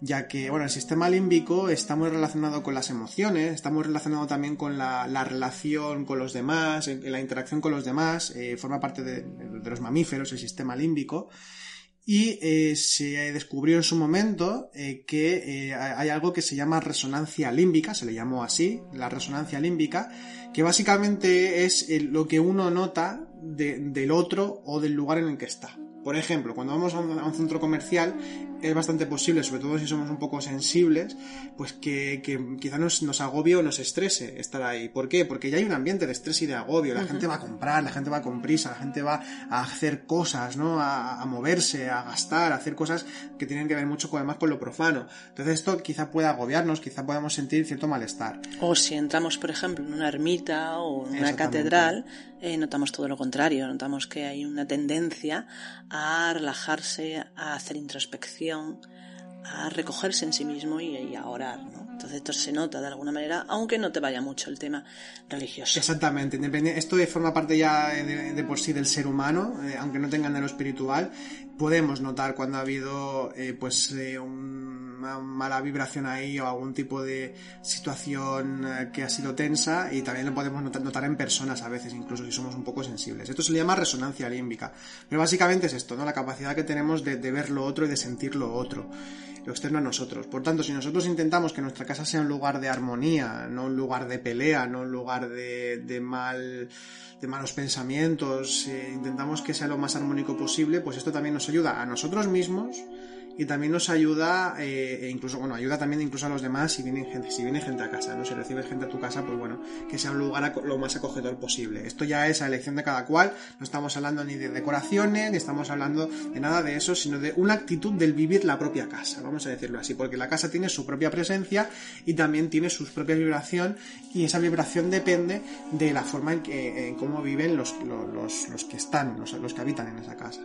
ya que, bueno, el sistema límbico está muy relacionado con las emociones, está muy relacionado también con la, relación con los demás, la interacción con los demás, eh, forma parte de, los mamíferos, el sistema límbico y eh, se descubrió en su momento eh, que hay algo que se llama resonancia límbica, se le llamó así, la resonancia límbica, que básicamente es lo que uno nota del otro o del lugar en el que está. Por ejemplo, cuando vamos a un, centro comercial, es bastante posible, sobre todo si somos un poco sensibles, pues que, que quizá nos, nos, agobie o nos estrese estar ahí. ¿Por qué? Porque ya hay un ambiente de estrés y de agobio. La gente va a comprar, la gente va con prisa, la gente va a hacer cosas, ¿no? A, moverse, a gastar, a hacer cosas que tienen que ver mucho con, además con lo profano. Entonces esto quizá pueda agobiarnos, quizá podamos sentir cierto malestar. O si entramos, por ejemplo, en una ermita o en una catedral, eh, notamos todo lo contrario, notamos que hay una tendencia a relajarse, a hacer introspección, a recogerse en sí mismo y, a orar, ¿no? Entonces esto se nota de alguna manera, aunque no te vaya mucho el tema religioso. Exactamente, esto forma parte ya de, por sí del ser humano, eh, aunque no tengan de lo espiritual, podemos notar cuando ha habido eh, pues eh, una mala vibración ahí o algún tipo de situación eh, que ha sido tensa y también lo podemos notar, en personas a veces, incluso si somos un poco sensibles. Esto se le llama resonancia límbica. Pero básicamente es esto, ¿no? La capacidad que tenemos de, ver lo otro y de sentir lo otro, lo externo a nosotros. Por tanto, si nosotros intentamos que nuestra casa sea un lugar de armonía, no un lugar de pelea, no un lugar de, de mal de malos pensamientos, eh, intentamos que sea lo más armónico posible, pues esto también nos ayuda a nosotros mismos y también nos ayuda, eh, e incluso, bueno, ayuda también incluso a los demás si viene gente, si viene gente a casa, ¿no? Si recibes gente a tu casa, pues bueno, que sea un lugar lo más acogedor posible. Esto ya es a elección de cada cual, no estamos hablando ni de decoraciones, ni estamos hablando de nada de eso, sino de una actitud del vivir la propia casa, vamos a decirlo así, porque la casa tiene su propia presencia y también tiene su propia vibración y esa vibración depende de la forma en que, en cómo viven los, los, los que están, los, los que habitan en esa casa.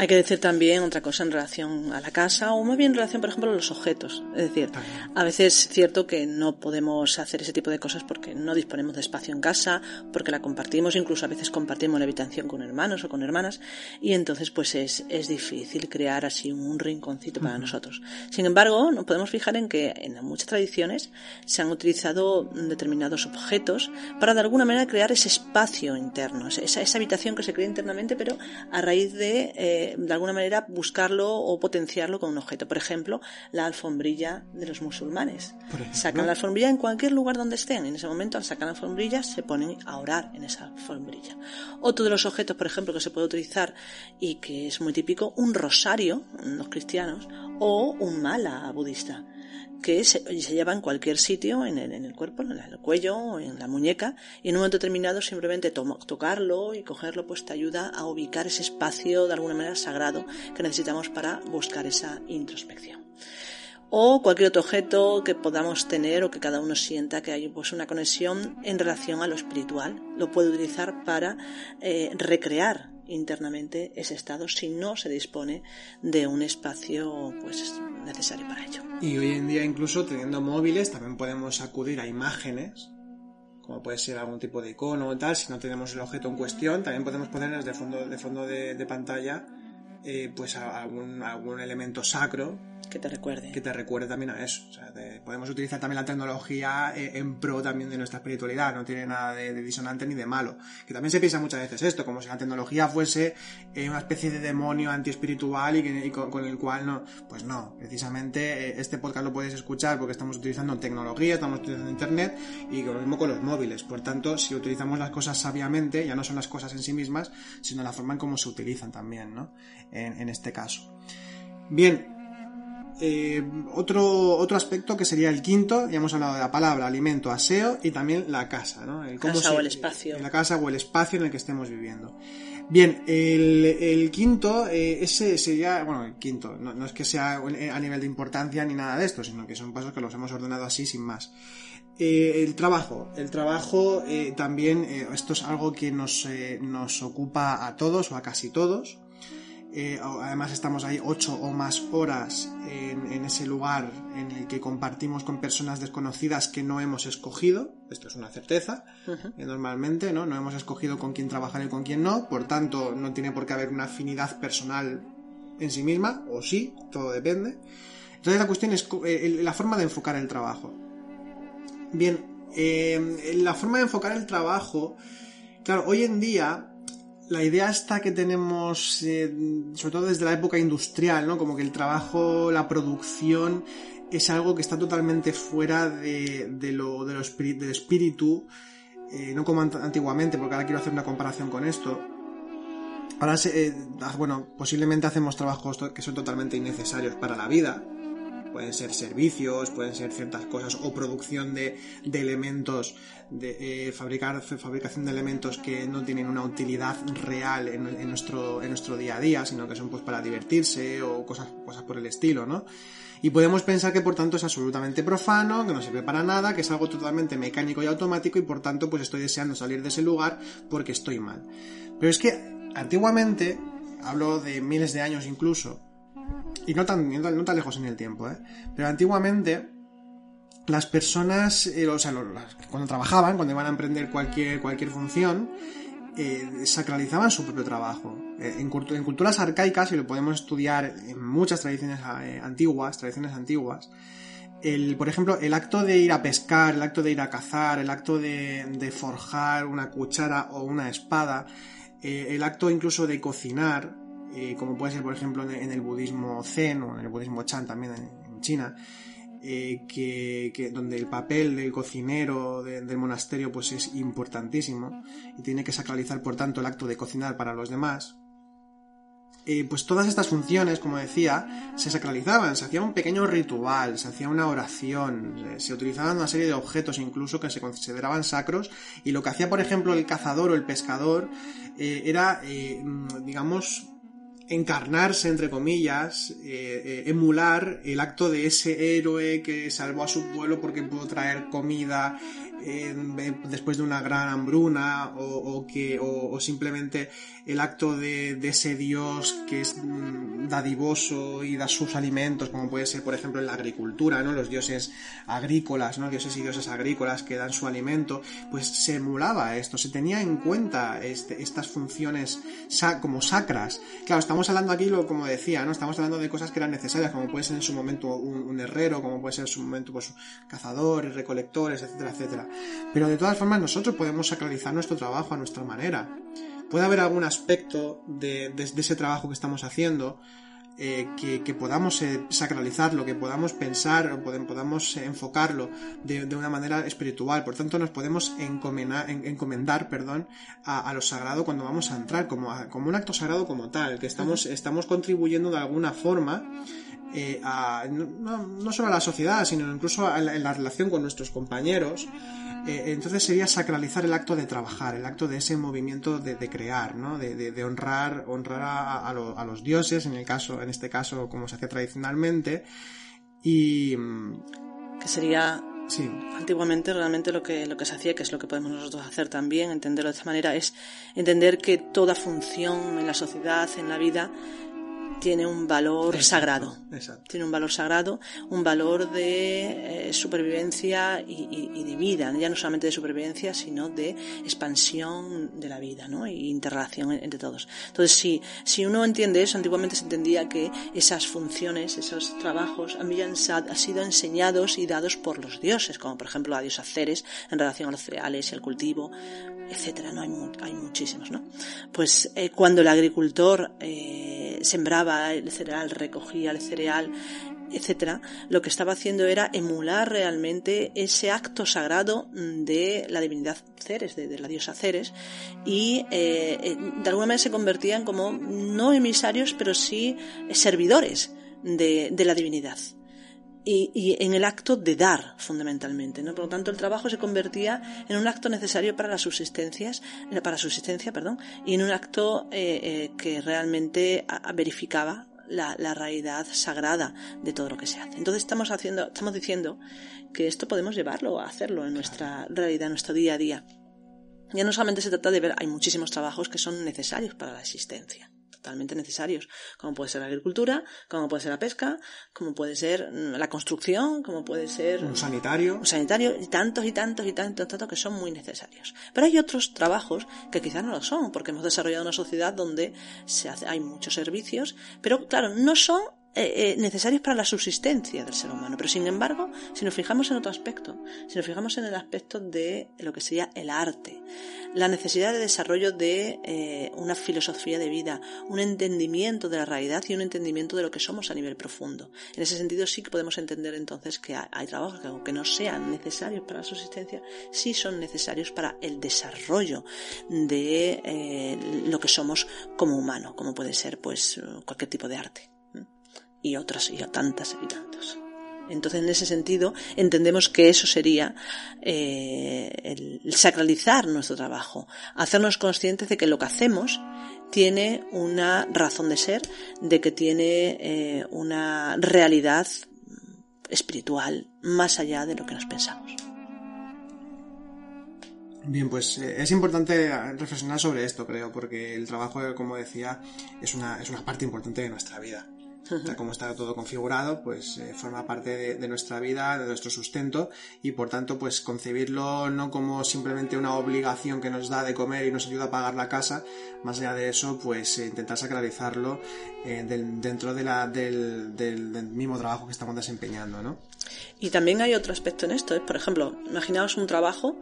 Hay que decir también otra cosa en relación a la casa o muy bien en relación, por ejemplo, a los objetos. Es decir, a veces es cierto que no podemos hacer ese tipo de cosas porque no disponemos de espacio en casa, porque la compartimos, incluso a veces compartimos la habitación con hermanos o con hermanas y entonces pues es, es difícil crear así un rinconcito para nosotros. Sin embargo, nos podemos fijar en que en muchas tradiciones se han utilizado determinados objetos para de alguna manera crear ese espacio interno, esa, esa habitación que se crea internamente, pero a raíz de... Eh, de alguna manera buscarlo o potenciarlo con un objeto. Por ejemplo, la alfombrilla de los musulmanes. Sacan la alfombrilla en cualquier lugar donde estén. En ese momento, al sacar la alfombrilla, se ponen a orar en esa alfombrilla. Otro de los objetos, por ejemplo, que se puede utilizar y que es muy típico, un rosario, los cristianos, o un mala budista que se, lleva en cualquier sitio, en el, en el cuerpo, en el cuello, en la muñeca, y en un momento determinado simplemente tocarlo y cogerlo, pues te ayuda a ubicar ese espacio de alguna manera sagrado que necesitamos para buscar esa introspección. O cualquier otro objeto que podamos tener o que cada uno sienta que hay pues una conexión en relación a lo espiritual. Lo puede utilizar para eh, recrear internamente ese estado si no se dispone de un espacio pues necesario para ello. Y hoy en día incluso teniendo móviles también podemos acudir a imágenes como puede ser algún tipo de icono o tal, si no tenemos el objeto en cuestión, también podemos ponernos de fondo de, fondo de, pantalla eh, pues algún, algún elemento sacro que te recuerde. Que te recuerde también a eso. O sea, podemos utilizar también la tecnología eh, en pro también de nuestra espiritualidad. No tiene nada de, disonante ni de malo. Que también se piensa muchas veces esto, como si la tecnología fuese eh, una especie de demonio antiespiritual y, y con, el cual no. Pues no. Precisamente eh, este podcast lo puedes escuchar porque estamos utilizando tecnología, estamos utilizando internet y lo mismo con los móviles. Por tanto, si utilizamos las cosas sabiamente, ya no son las cosas en sí mismas, sino la forma en cómo se utilizan también, ¿no? En este caso. Bien, eh, otro, otro aspecto que sería el quinto, ya hemos hablado de la palabra, alimento, aseo y también la casa, ¿no? El casa o el espacio. La casa o el espacio en el que estemos viviendo. Bien, el, quinto, eh, ese sería, bueno, el quinto, no, es que sea a nivel de importancia ni nada de esto, sino que son pasos que los hemos ordenado así sin más. Eh, el trabajo. El trabajo también, esto es algo que nos, nos ocupa a todos o a casi todos. Eh, además estamos ahí ocho o más horas en, ese lugar en el que compartimos con personas desconocidas que no hemos escogido. Esto es una certeza. Eh, normalmente ¿no? no hemos escogido con quién trabajar y con quién no. Por tanto, no tiene por qué haber una afinidad personal en sí misma. O sí, todo depende. Entonces la cuestión es eh, la forma de enfocar el trabajo. Bien, la forma de enfocar el trabajo... Claro, hoy en día la idea está que tenemos, eh, sobre todo desde la época industrial, ¿no? Como que el trabajo, la producción es algo que está totalmente fuera de, lo, de del espíritu, eh, no como antiguamente, porque ahora quiero hacer una comparación con esto. Ahora, eh, bueno, posiblemente hacemos trabajos que son totalmente innecesarios para la vida, pueden ser servicios, pueden ser ciertas cosas o producción de, elementos, de eh, fabricar, fabricación de elementos que no tienen una utilidad real en, nuestro, en nuestro día a día, sino que son pues para divertirse o cosas, cosas por el estilo, ¿no? Y podemos pensar que por tanto es absolutamente profano, que no sirve para nada, que es algo totalmente mecánico y automático y por tanto pues estoy deseando salir de ese lugar porque estoy mal. Pero es que antiguamente, hablo de miles de años incluso, y no tan, no tan lejos en el tiempo, ¿eh? Pero antiguamente las personas, eh, o sea, cuando trabajaban, cuando iban a emprender cualquier, cualquier función, eh, sacralizaban su propio trabajo. en, culturas arcaicas, y lo podemos estudiar en muchas tradiciones antiguas, tradiciones antiguas, el, por ejemplo, el acto de ir a pescar, el acto de ir a cazar, el acto de, de forjar una cuchara o una espada, el acto incluso de cocinar, eh, como puede ser por ejemplo en el budismo zen o en el budismo chan también en, China, eh, que, donde el papel del cocinero del monasterio pues es importantísimo y tiene que sacralizar por tanto el acto de cocinar para los demás. Eh, pues todas estas funciones, como decía, se sacralizaban, se hacía un pequeño ritual, se hacía una oración, se utilizaban una serie de objetos incluso que se consideraban sacros y lo que hacía, por ejemplo, el cazador o el pescador era, digamos, encarnarse, entre comillas, eh, eh, emular el acto de ese héroe que salvó a su pueblo porque pudo traer comida eh, después de una gran hambruna o, que o, simplemente el acto de, ese dios que es mm, dadivoso y da sus alimentos como puede ser por ejemplo en la agricultura no los dioses agrícolas no dioses y dioses agrícolas que dan su alimento pues se emulaba esto se tenía en cuenta este, estas funciones como sacras. Claro estamos hablando aquí lo como decía no estamos hablando de cosas que eran necesarias como puede ser en su momento un, herrero como puede ser en su momento pues cazadores recolectores etcétera etcétera. Pero de todas formas nosotros podemos sacralizar nuestro trabajo a nuestra manera. Puede haber algún aspecto de, ese trabajo que estamos haciendo eh, que, podamos eh, sacralizarlo, que podamos pensar o podamos enfocarlo de, una manera espiritual. Por tanto, nos podemos encomendar, perdón, a, lo sagrado cuando vamos a entrar, como, como un acto sagrado como tal, que estamos, estamos contribuyendo de alguna forma eh, no, solo a la sociedad, sino incluso en la relación con nuestros compañeros. Eh, entonces sería sacralizar el acto de trabajar, el acto de ese movimiento de, crear, ¿no? de, honrar, honrar a, los dioses, en, el caso, en este caso como se hacía tradicionalmente, y... Que sería Antiguamente realmente lo que, lo que se hacía, que es lo que podemos nosotros hacer también, entenderlo de esta manera, es entender que toda función en la sociedad, en la vida, tiene un valor sagrado. Tiene un valor sagrado, un valor de eh, supervivencia y, de vida, ya no solamente de supervivencia, sino de expansión de la vida, ¿no? Y interrelación entre todos. Entonces, si, si uno entiende eso, antiguamente se entendía que esas funciones, esos trabajos habían sido enseñados y dados por los dioses, como por ejemplo la diosa Ceres en relación a los cereales y al cultivo, etcétera, ¿no? Hay, hay muchísimos, ¿no? Pues eh, cuando el agricultor eh, sembraba el cereal, recogía el cereal, etcétera, lo que estaba haciendo era emular realmente ese acto sagrado de la divinidad Ceres, de, la diosa Ceres, y eh, de alguna manera se convertían como no emisarios, pero sí servidores de la divinidad y, en el acto de dar fundamentalmente ¿no? por lo tanto el trabajo se convertía en un acto necesario para las subsistencias eh, para subsistencia perdón y en un acto eh, eh, que realmente verificaba la, la, realidad sagrada de todo lo que se hace. Entonces estamos haciendo estamos diciendo que esto podemos llevarlo a hacerlo en nuestra realidad en nuestro día a día. Ya no solamente se trata de ver hay muchísimos trabajos que son necesarios para la existencia totalmente necesarios, como puede ser la agricultura, como puede ser la pesca, como puede ser mm, la construcción, como puede ser un sanitario, un sanitario y tantos y tantos y tantos, tantos que son muy necesarios. Pero hay otros trabajos que quizás no lo son, porque hemos desarrollado una sociedad donde se hace, hay muchos servicios, pero claro, no son eh, eh, necesarios para la subsistencia del ser humano. Pero sin embargo, si nos fijamos en otro aspecto, si nos fijamos en el aspecto de lo que sería el arte, la necesidad de desarrollo de eh, una filosofía de vida, un entendimiento de la realidad y un entendimiento de lo que somos a nivel profundo. En ese sentido sí que podemos entender entonces que hay, trabajos que aunque no sean necesarios para la subsistencia, sí son necesarios para el desarrollo de lo que somos como humano, como puede ser pues cualquier tipo de arte y otras y tantas y tantos. Entonces, en ese sentido, entendemos que eso sería eh, el sacralizar nuestro trabajo, hacernos conscientes de que lo que hacemos tiene una razón de ser, de que tiene eh, una realidad espiritual más allá de lo que nos pensamos. Bien, pues eh, es importante reflexionar sobre esto, creo, porque el trabajo, como decía, es una, es una parte importante de nuestra vida como está todo configurado, pues eh, forma parte de, nuestra vida, de nuestro sustento y por tanto pues concebirlo no como simplemente una obligación que nos da de comer y nos ayuda a pagar la casa, más allá de eso pues eh, intentar sacralizarlo eh, dentro del, mismo trabajo que estamos desempeñando, ¿no? Y también hay otro aspecto en esto, es por ejemplo, imaginaos un trabajo,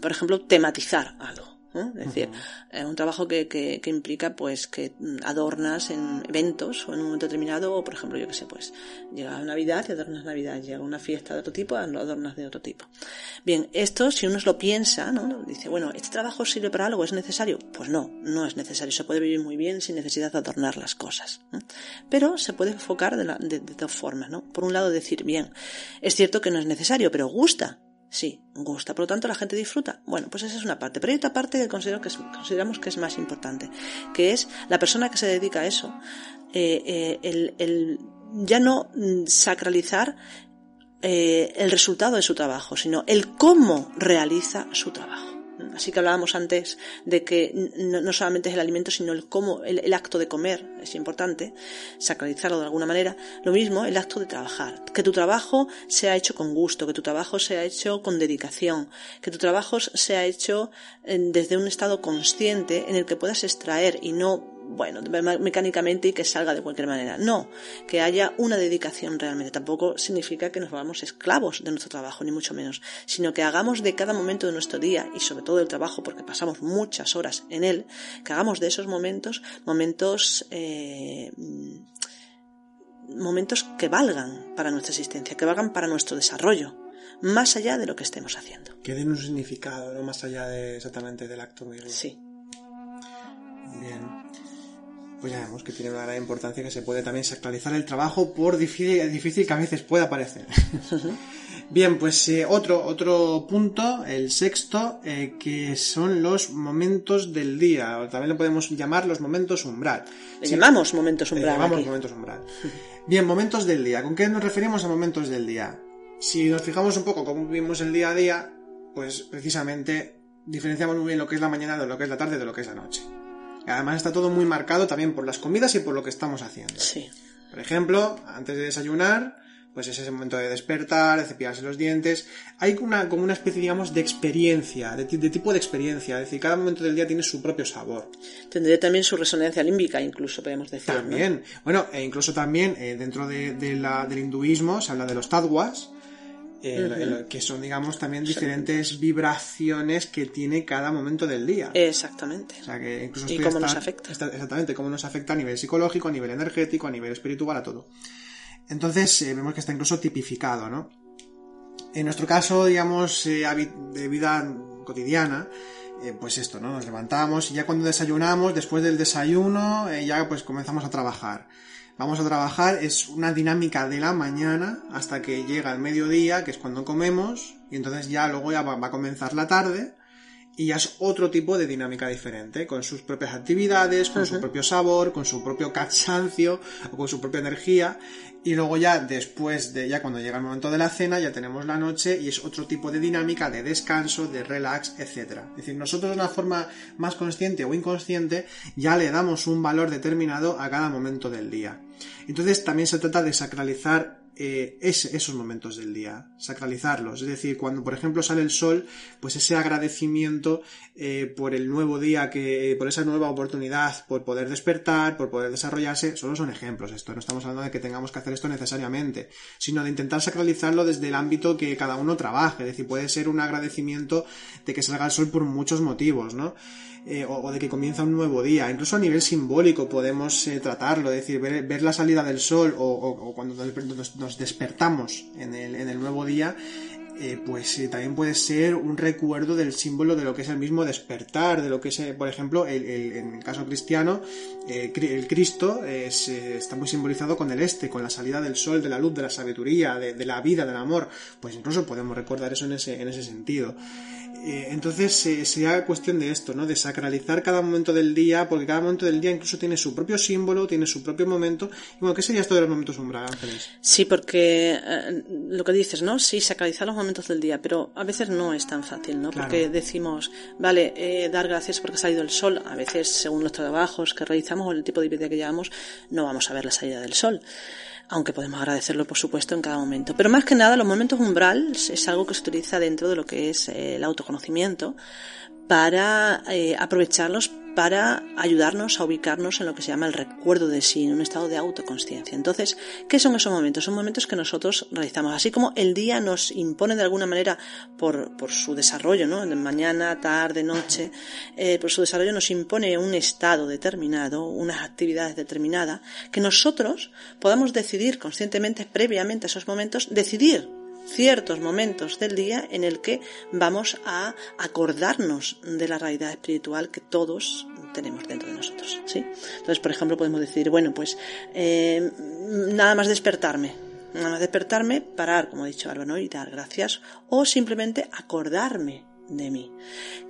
por ejemplo, tematizar algo. Es decir, es un trabajo que, que, implica pues que adornas en eventos o en un momento determinado, o por ejemplo, yo que sé, pues llega Navidad y adornas Navidad, llega una fiesta de otro tipo, lo adornas de otro tipo. Bien, esto si uno lo piensa, ¿no? Dice, bueno, ¿este trabajo sirve para algo? ¿Es necesario? Pues no, no es necesario. Se puede vivir muy bien sin necesidad de adornar las cosas. Pero se puede enfocar de, de dos formas, ¿no? Por un lado decir, bien, es cierto que no es necesario, pero gusta Sí, gusta. Por lo tanto, la gente disfruta. Bueno, pues esa es una parte. Pero hay otra parte que, considero que consideramos que es más importante, que es la persona que se dedica a eso, eh, eh, el, ya no sacralizar eh, el resultado de su trabajo, sino el cómo realiza su trabajo. Así que hablábamos antes de que no, solamente es el alimento, sino el cómo, el, acto de comer es importante, sacralizarlo de alguna manera. Lo mismo el acto de trabajar. Que tu trabajo sea hecho con gusto, que tu trabajo sea hecho con dedicación, que tu trabajo sea hecho eh, desde un estado consciente en el que puedas extraer y no bueno, mecánicamente y que salga de cualquier manera. No, que haya una dedicación realmente. Tampoco significa que nos volvamos esclavos de nuestro trabajo, ni mucho menos, sino que hagamos de cada momento de nuestro día y sobre todo del trabajo, porque pasamos muchas horas en él, que hagamos de esos momentos momentos eh, momentos que valgan para nuestra existencia, que valgan para nuestro desarrollo, más allá de lo que estemos haciendo. Que den un significado, ¿no? Más allá de exactamente del acto mismo. Sí. Bien pues ya vemos que tiene una gran importancia que se puede también sacralizar el trabajo por difícil, difícil que a veces pueda parecer. Bien, pues eh, otro, otro punto, el sexto, eh, que son los momentos del día, o también lo podemos llamar los momentos umbral. Le llamamos momentos umbral. llamamos momentos umbral. Bien, momentos del día. ¿Con qué nos referimos a momentos del día? Si nos fijamos un poco cómo vivimos el día a día, pues precisamente diferenciamos muy bien lo que es la mañana de lo que es la tarde de lo que es la noche. Además está todo muy marcado también por las comidas y por lo que estamos haciendo. Sí. Por ejemplo, antes de desayunar, pues es ese momento de despertar, de cepillarse los dientes. Hay una, como una especie, digamos, de experiencia, de, de, tipo de experiencia. Es decir, cada momento del día tiene su propio sabor. Tendría también su resonancia límbica, incluso, podemos decir. También. Bueno, e incluso también eh, dentro de, de la, del hinduismo se habla de los tadwas, eh, que son, digamos, también diferentes vibraciones que tiene cada momento del día. Exactamente. O sea, que incluso y cómo nos afecta. exactamente, cómo nos afecta a nivel psicológico, a nivel energético, a nivel espiritual, a todo. Entonces, eh, vemos que está incluso tipificado, ¿no? En nuestro caso, digamos, eh, de vida cotidiana, pues esto, ¿no? Nos levantamos y ya cuando desayunamos, después del desayuno, ya pues comenzamos a trabajar vamos a trabajar es una dinámica de la mañana hasta que llega el mediodía, que es cuando comemos, y entonces ya luego ya va, a comenzar la tarde, y ya es otro tipo de dinámica diferente, con sus propias actividades, con su propio sabor, con su propio cansancio o con su propia energía. Y luego ya después de, ya cuando llega el momento de la cena, ya tenemos la noche y es otro tipo de dinámica de descanso, de relax, etc. Es decir, nosotros de una forma más consciente o inconsciente ya le damos un valor determinado a cada momento del día. Entonces también se trata de sacralizar eh, esos momentos del día, sacralizarlos. Es decir, cuando por ejemplo sale el sol, pues ese agradecimiento eh, por el nuevo día, que, por esa nueva oportunidad, por poder despertar, por poder desarrollarse, solo son ejemplos. Esto no estamos hablando de que tengamos que hacer esto necesariamente, sino de intentar sacralizarlo desde el ámbito que cada uno trabaje. Es decir, puede ser un agradecimiento de que salga el sol por muchos motivos, ¿no? Eh, o, de que comienza un nuevo día. Incluso a nivel simbólico podemos eh, tratarlo, es decir, ver, la salida del sol o, cuando nos, despertamos en el, en el nuevo día, eh, pues también puede ser un recuerdo del símbolo de lo que es el mismo despertar, de lo que es, por ejemplo, el, en el caso cristiano, el Cristo está muy simbolizado con el este, con la salida del sol, de la luz, de la sabiduría, de, de, la vida, del amor. Pues incluso podemos recordar eso en ese, en ese sentido. Eh, entonces eh, sería cuestión de esto, ¿no? De sacralizar cada momento del día, porque cada momento del día incluso tiene su propio símbolo, tiene su propio momento. Y bueno, ¿qué sería esto de los momentos umbral, Ángeles? Sí, porque eh, lo que dices, ¿no? Sí, sacralizar los momentos del día, pero a veces no es tan fácil, ¿no? Porque decimos, vale, dar gracias porque ha salido el sol. A veces, según los trabajos que realizamos o el tipo de vida que llevamos, no vamos a ver la salida del sol aunque podemos agradecerlo por supuesto en cada momento. Pero más que nada los momentos umbral es algo que se utiliza dentro de lo que es eh, el autoconocimiento para eh, aprovecharlos para ayudarnos a ubicarnos en lo que se llama el recuerdo de sí, en un estado de autoconsciencia. Entonces, ¿qué son esos momentos? Son momentos que nosotros realizamos, así como el día nos impone de alguna manera por, su desarrollo, ¿no? Mañana, tarde, noche, eh, por su desarrollo nos impone un estado determinado, unas actividades determinadas, que nosotros podamos decidir conscientemente, previamente a esos momentos, decidir ciertos momentos del día en el que vamos a acordarnos de la realidad espiritual que todos tenemos dentro de nosotros. ¿sí? Entonces, por ejemplo, podemos decir, bueno, pues eh, nada más despertarme, nada más despertarme, parar, como ha dicho Álvaro, y dar gracias, o simplemente acordarme de mí.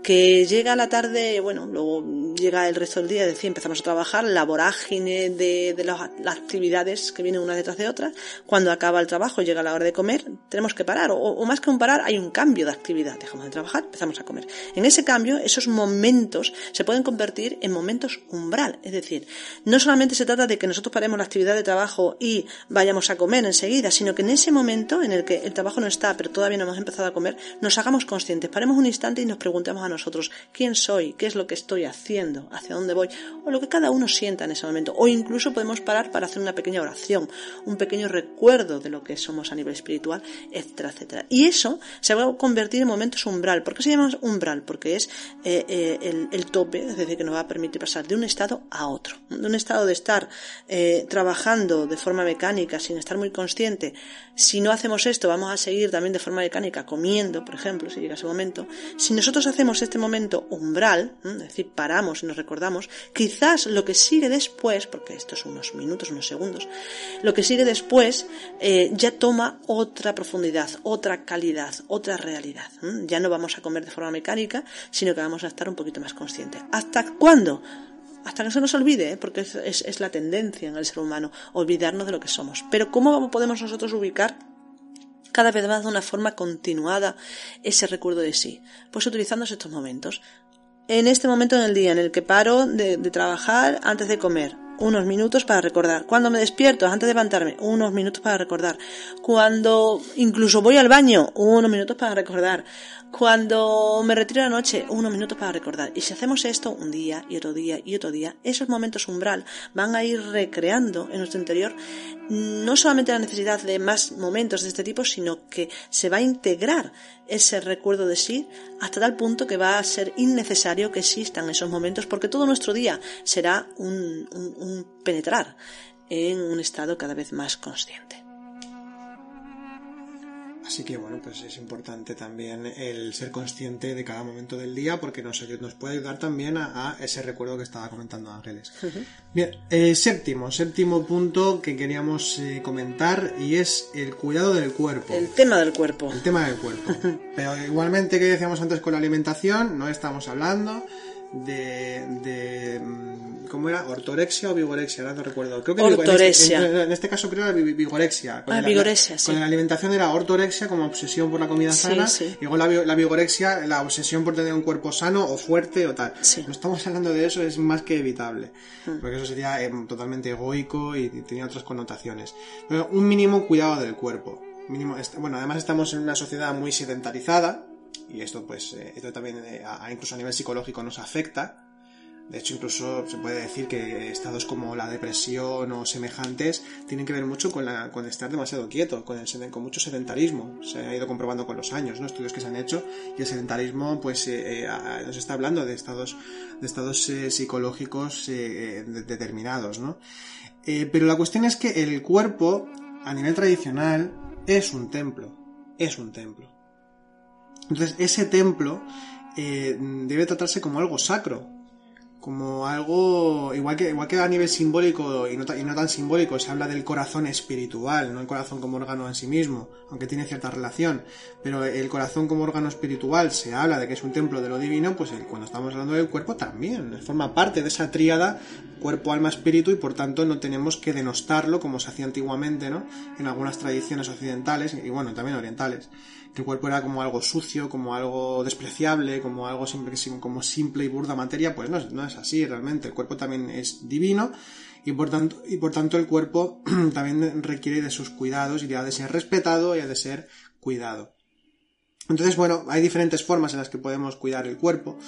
Que llega la tarde, bueno, luego llega el resto del día, es decir, empezamos a trabajar, la vorágine de, de las, actividades que vienen una detrás de otra. Cuando acaba el trabajo, llega la hora de comer, tenemos que parar, o, más que un parar, hay un cambio de actividad. Dejamos de trabajar, empezamos a comer. En ese cambio, esos momentos se pueden convertir en momentos umbral, es decir, no solamente se trata de que nosotros paremos la actividad de trabajo y vayamos a comer enseguida, sino que en ese momento en el que el trabajo no está, pero todavía no hemos empezado a comer, nos hagamos conscientes, paremos un instante y nos preguntemos a nosotros quién soy, qué es lo que estoy haciendo, hacia dónde voy, o lo que cada uno sienta en ese momento. O incluso podemos parar para hacer una pequeña oración, un pequeño recuerdo de lo que somos a nivel espiritual, etcétera, etcétera. Y eso se va a convertir en momentos umbral. ¿Por qué se llama umbral? Porque es eh, eh, el, tope, es decir, que nos va a permitir pasar de un estado a otro. De un estado de estar eh, trabajando de forma mecánica, sin estar muy consciente. Si no hacemos esto, vamos a seguir también de forma mecánica comiendo, por ejemplo, si llega ese momento. Si nosotros hacemos este momento umbral, es decir, paramos y nos recordamos, quizás lo que sigue después, porque esto son unos minutos, unos segundos, lo que sigue después eh, ya toma otra profundidad, otra calidad, otra realidad. Ya no vamos a comer de forma mecánica, sino que vamos a estar un poquito más conscientes. ¿Hasta cuándo? Hasta que se nos olvide, ¿eh? porque es, la tendencia en el ser humano, olvidarnos de lo que somos. Pero ¿cómo podemos nosotros ubicar cada vez más de una forma continuada ese recuerdo de sí. Pues utilizando estos momentos. en este momento en el día en el que paro de trabajar antes de comer, unos minutos para recordar. Cuando me despierto, antes de levantarme, unos minutos para recordar. Cuando incluso voy al baño, unos minutos para recordar. Cuando me retiro la noche, unos minutos para recordar. Y si hacemos esto un día y otro día y otro día, esos momentos umbral van a ir recreando en nuestro interior no solamente la necesidad de más momentos de este tipo, sino que se va a integrar ese recuerdo de sí hasta tal punto que va a ser innecesario que existan esos momentos porque todo nuestro día será un, un penetrar en un estado cada vez más consciente. Así que bueno, pues es importante también el ser consciente de cada momento del día porque nos, nos puede ayudar también a, ese recuerdo que estaba comentando Ángeles. Bien, eh, séptimo, séptimo punto que queríamos eh, comentar y es el cuidado del cuerpo. El tema del cuerpo. El tema del cuerpo. Pero igualmente que decíamos antes con la alimentación, no estamos hablando de, de mm, ¿cómo era? ¿Ortorexia o vigorexia? Ahora no recuerdo. Creo que ortorexia. En, este, caso creo era vigorexia. Con ah, vigorexia, Con la alimentación era ortorexia como obsesión por la comida sana y con la, la, vigorexia la obsesión por tener un cuerpo sano o fuerte o tal. No estamos hablando de eso, es más que evitable. Mm. Porque eso sería eh, totalmente egoico y, tenía otras connotaciones. Pero un mínimo cuidado del cuerpo. Mínimo, bueno, además estamos en una sociedad muy sedentarizada, y esto pues eh, esto también eh, incluso a nivel psicológico nos afecta de hecho incluso se puede decir que estados como la depresión o semejantes tienen que ver mucho con, la, con estar demasiado quieto con, con mucho sedentarismo se ha ido comprobando con los años ¿no? estudios que se han hecho y el sedentarismo pues eh, nos está hablando de estados de estados psicológicos determinados ¿no? pero la cuestión es que el cuerpo a nivel tradicional es un templo es un templo entonces, ese templo eh, debe tratarse como algo sacro, como algo, igual que, igual que a nivel simbólico y no, y no, tan simbólico, se habla del corazón espiritual, no el corazón como órgano en sí mismo, aunque tiene cierta relación, pero el corazón como órgano espiritual se habla de que es un templo de lo divino, pues cuando estamos hablando del cuerpo también, forma parte de esa tríada cuerpo, alma, espíritu y por tanto no tenemos que denostarlo como se hacía antiguamente, ¿no? En algunas tradiciones occidentales y bueno, también orientales que el cuerpo era como algo sucio, como algo despreciable, como algo simple, como simple y burda materia, pues no no es así realmente. El cuerpo también es divino y por tanto, y por tanto el cuerpo también requiere de sus cuidados y ha de ser respetado y ha de ser cuidado. Entonces, bueno, hay diferentes formas en las que podemos cuidar el cuerpo,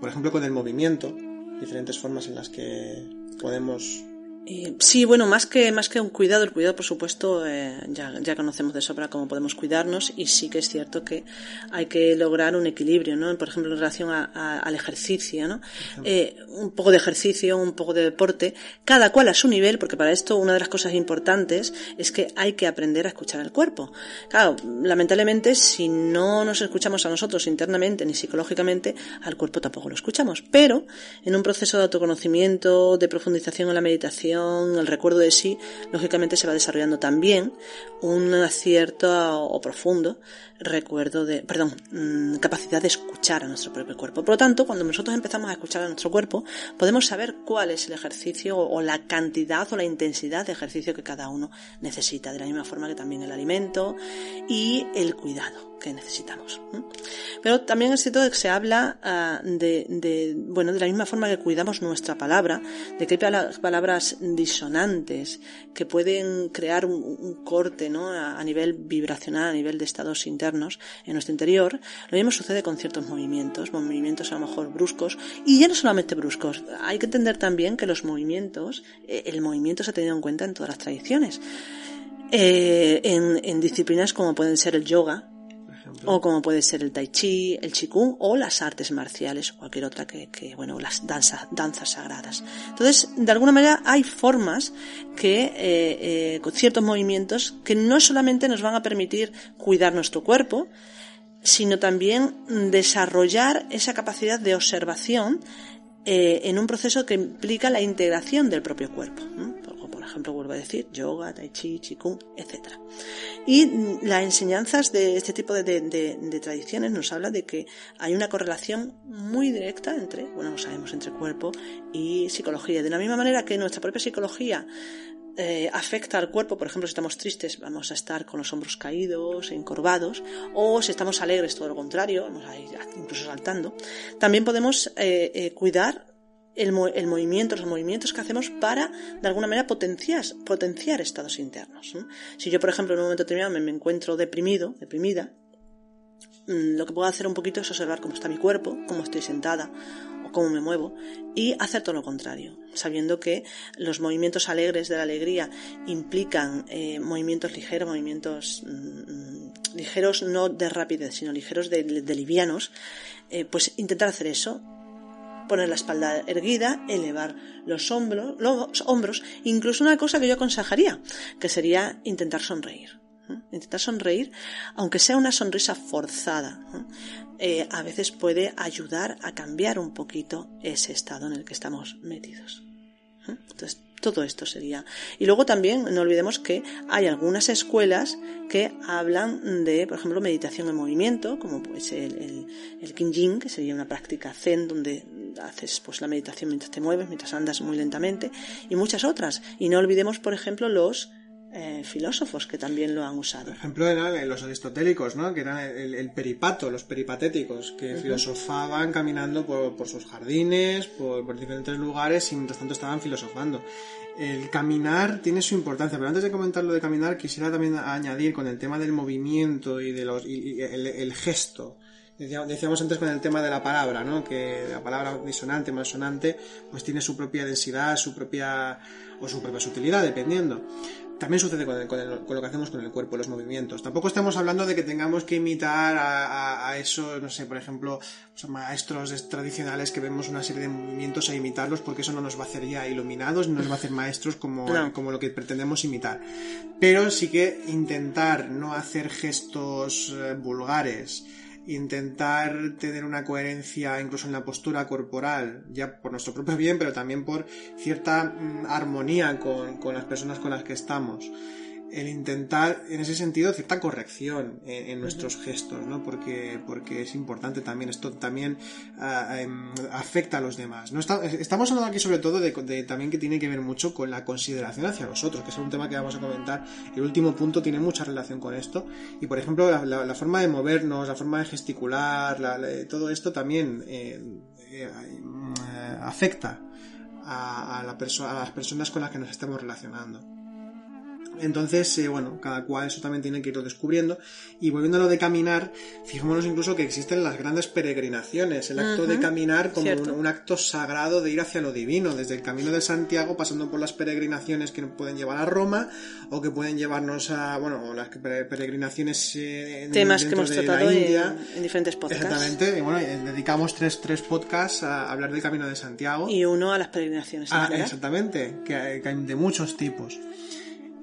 por ejemplo con el movimiento, diferentes formas en las que podemos eh, sí, bueno, más que, más que un cuidado, el cuidado, por supuesto, eh, ya, ya, conocemos de sobra cómo podemos cuidarnos y sí que es cierto que hay que lograr un equilibrio, ¿no? Por ejemplo, en relación al ejercicio, ¿no? Eh, un poco de ejercicio, un poco de deporte, cada cual a su nivel, porque para esto una de las cosas importantes es que hay que aprender a escuchar al cuerpo. Claro, lamentablemente, si no nos escuchamos a nosotros internamente ni psicológicamente, al cuerpo tampoco lo escuchamos. Pero en un proceso de autoconocimiento, de profundización en la meditación, el recuerdo de sí, lógicamente se va desarrollando también un acierto o profundo recuerdo de, perdón, mm, capacidad de escuchar a nuestro propio cuerpo. Por lo tanto, cuando nosotros empezamos a escuchar a nuestro cuerpo, podemos saber cuál es el ejercicio o la cantidad o la intensidad de ejercicio que cada uno necesita, de la misma forma que también el alimento y el cuidado que necesitamos. Pero también es cierto que se habla ah, de, bueno, de la misma forma que cuidamos nuestra palabra, de que hay palabras disonantes que pueden crear un, corte, ¿no? A, a nivel vibracional, a nivel de estados internos en nuestro interior, lo mismo sucede con ciertos movimientos, movimientos a lo mejor bruscos, y ya no solamente bruscos, hay que entender también que los movimientos, eh, el movimiento se ha tenido en cuenta en todas las tradiciones. Eh, en, disciplinas como pueden ser el yoga, o como puede ser el tai chi, el qigong o las artes marciales o cualquier otra que, bueno, las danzas, danzas sagradas. Entonces, de alguna manera hay formas que, eh, eh, con ciertos movimientos, que no solamente nos van a permitir cuidar nuestro cuerpo, sino también desarrollar esa capacidad de observación eh, en un proceso que implica la integración del propio cuerpo vuelvo a decir, yoga, tai chi, qigong, etc. Y las enseñanzas de este tipo de, tradiciones nos habla de que hay una correlación muy directa entre, bueno, lo sabemos, entre cuerpo y psicología. De la misma manera que nuestra propia psicología eh, afecta al cuerpo, por ejemplo, si estamos tristes, vamos a estar con los hombros caídos, encorvados, o si estamos alegres, todo lo contrario, vamos a ir incluso saltando. También podemos eh, eh, cuidar el, el, movimiento, los movimientos que hacemos para, de alguna manera, potenciar, potenciar estados internos. Si yo, por ejemplo, en un momento determinado me, me encuentro deprimido, deprimida, mm, lo que puedo hacer un poquito es observar cómo está mi cuerpo, cómo estoy sentada, cómo me muevo y hacer todo lo contrario, sabiendo que los movimientos alegres de la alegría implican eh, movimientos ligeros, movimientos mm, ligeros no de rapidez, sino ligeros de, livianos, eh, pues intentar hacer eso, poner la espalda erguida, elevar los hombros, los hombros, incluso una cosa que yo aconsejaría, que sería intentar sonreír. Intentar sonreír, aunque sea una sonrisa forzada, eh, a veces puede ayudar a cambiar un poquito ese estado en el que estamos metidos. Entonces, todo esto sería. Y luego también no olvidemos que hay algunas escuelas que hablan de, por ejemplo, meditación en movimiento, como pues el, el, el que sería una práctica zen donde haces pues la meditación mientras te mueves, mientras andas muy lentamente, y muchas otras. Y no olvidemos, por ejemplo, los eh, filósofos que también lo han usado. Por ejemplo, eran los aristotélicos, ¿no? que eran el, peripato, los peripatéticos, que filosofaban caminando por, sus jardines, por, diferentes lugares y mientras tanto estaban filosofando. El caminar tiene su importancia, pero antes de comentar lo de caminar, quisiera también añadir con el tema del movimiento y, de los, el, gesto. Decíamos antes con el tema de la palabra, ¿no? Que la palabra disonante, malsonante, pues tiene su propia densidad, su propia o su propia sutilidad, dependiendo. También sucede con, lo que hacemos con el cuerpo, los movimientos. Tampoco estamos hablando de que tengamos que imitar a, a, eso, no sé, por ejemplo, maestros tradicionales que vemos una serie de movimientos a imitarlos porque eso no nos va a hacer ya iluminados, no nos va a hacer maestros como, como lo que pretendemos imitar. Pero sí que intentar no hacer gestos eh, vulgares, intentar tener una coherencia incluso en la postura corporal, ya por nuestro propio bien, pero también por cierta mm, armonía con, con las personas con las que estamos el intentar, en ese sentido, cierta corrección en, nuestros gestos, ¿no? Porque, porque es importante también, esto también em, afecta a los demás, ¿no? estamos hablando aquí sobre todo de, también que tiene que ver mucho con la consideración hacia los otros, que es un tema que vamos a comentar. El último punto tiene mucha relación con esto. Y, por ejemplo, la, forma de movernos, la forma de gesticular, todo esto también eh, eh, afecta a, a las personas con las que nos estamos relacionando. Entonces, eh, bueno, cada cual eso también tiene que irlo descubriendo. Y volviendo a lo de caminar, fijémonos incluso que existen las grandes peregrinaciones, el acto de caminar como un, acto sagrado de ir hacia lo divino, desde el camino de Santiago, pasando por las peregrinaciones que nos pueden llevar a Roma o que pueden llevarnos a, bueno, las peregrinaciones eh, temas que hemos tratado En, diferentes podcasts. Exactamente, y bueno, eh, dedicamos tres, tres podcasts a hablar del camino de Santiago. Y uno a las peregrinaciones. Ah, exactamente, que hay de muchos tipos.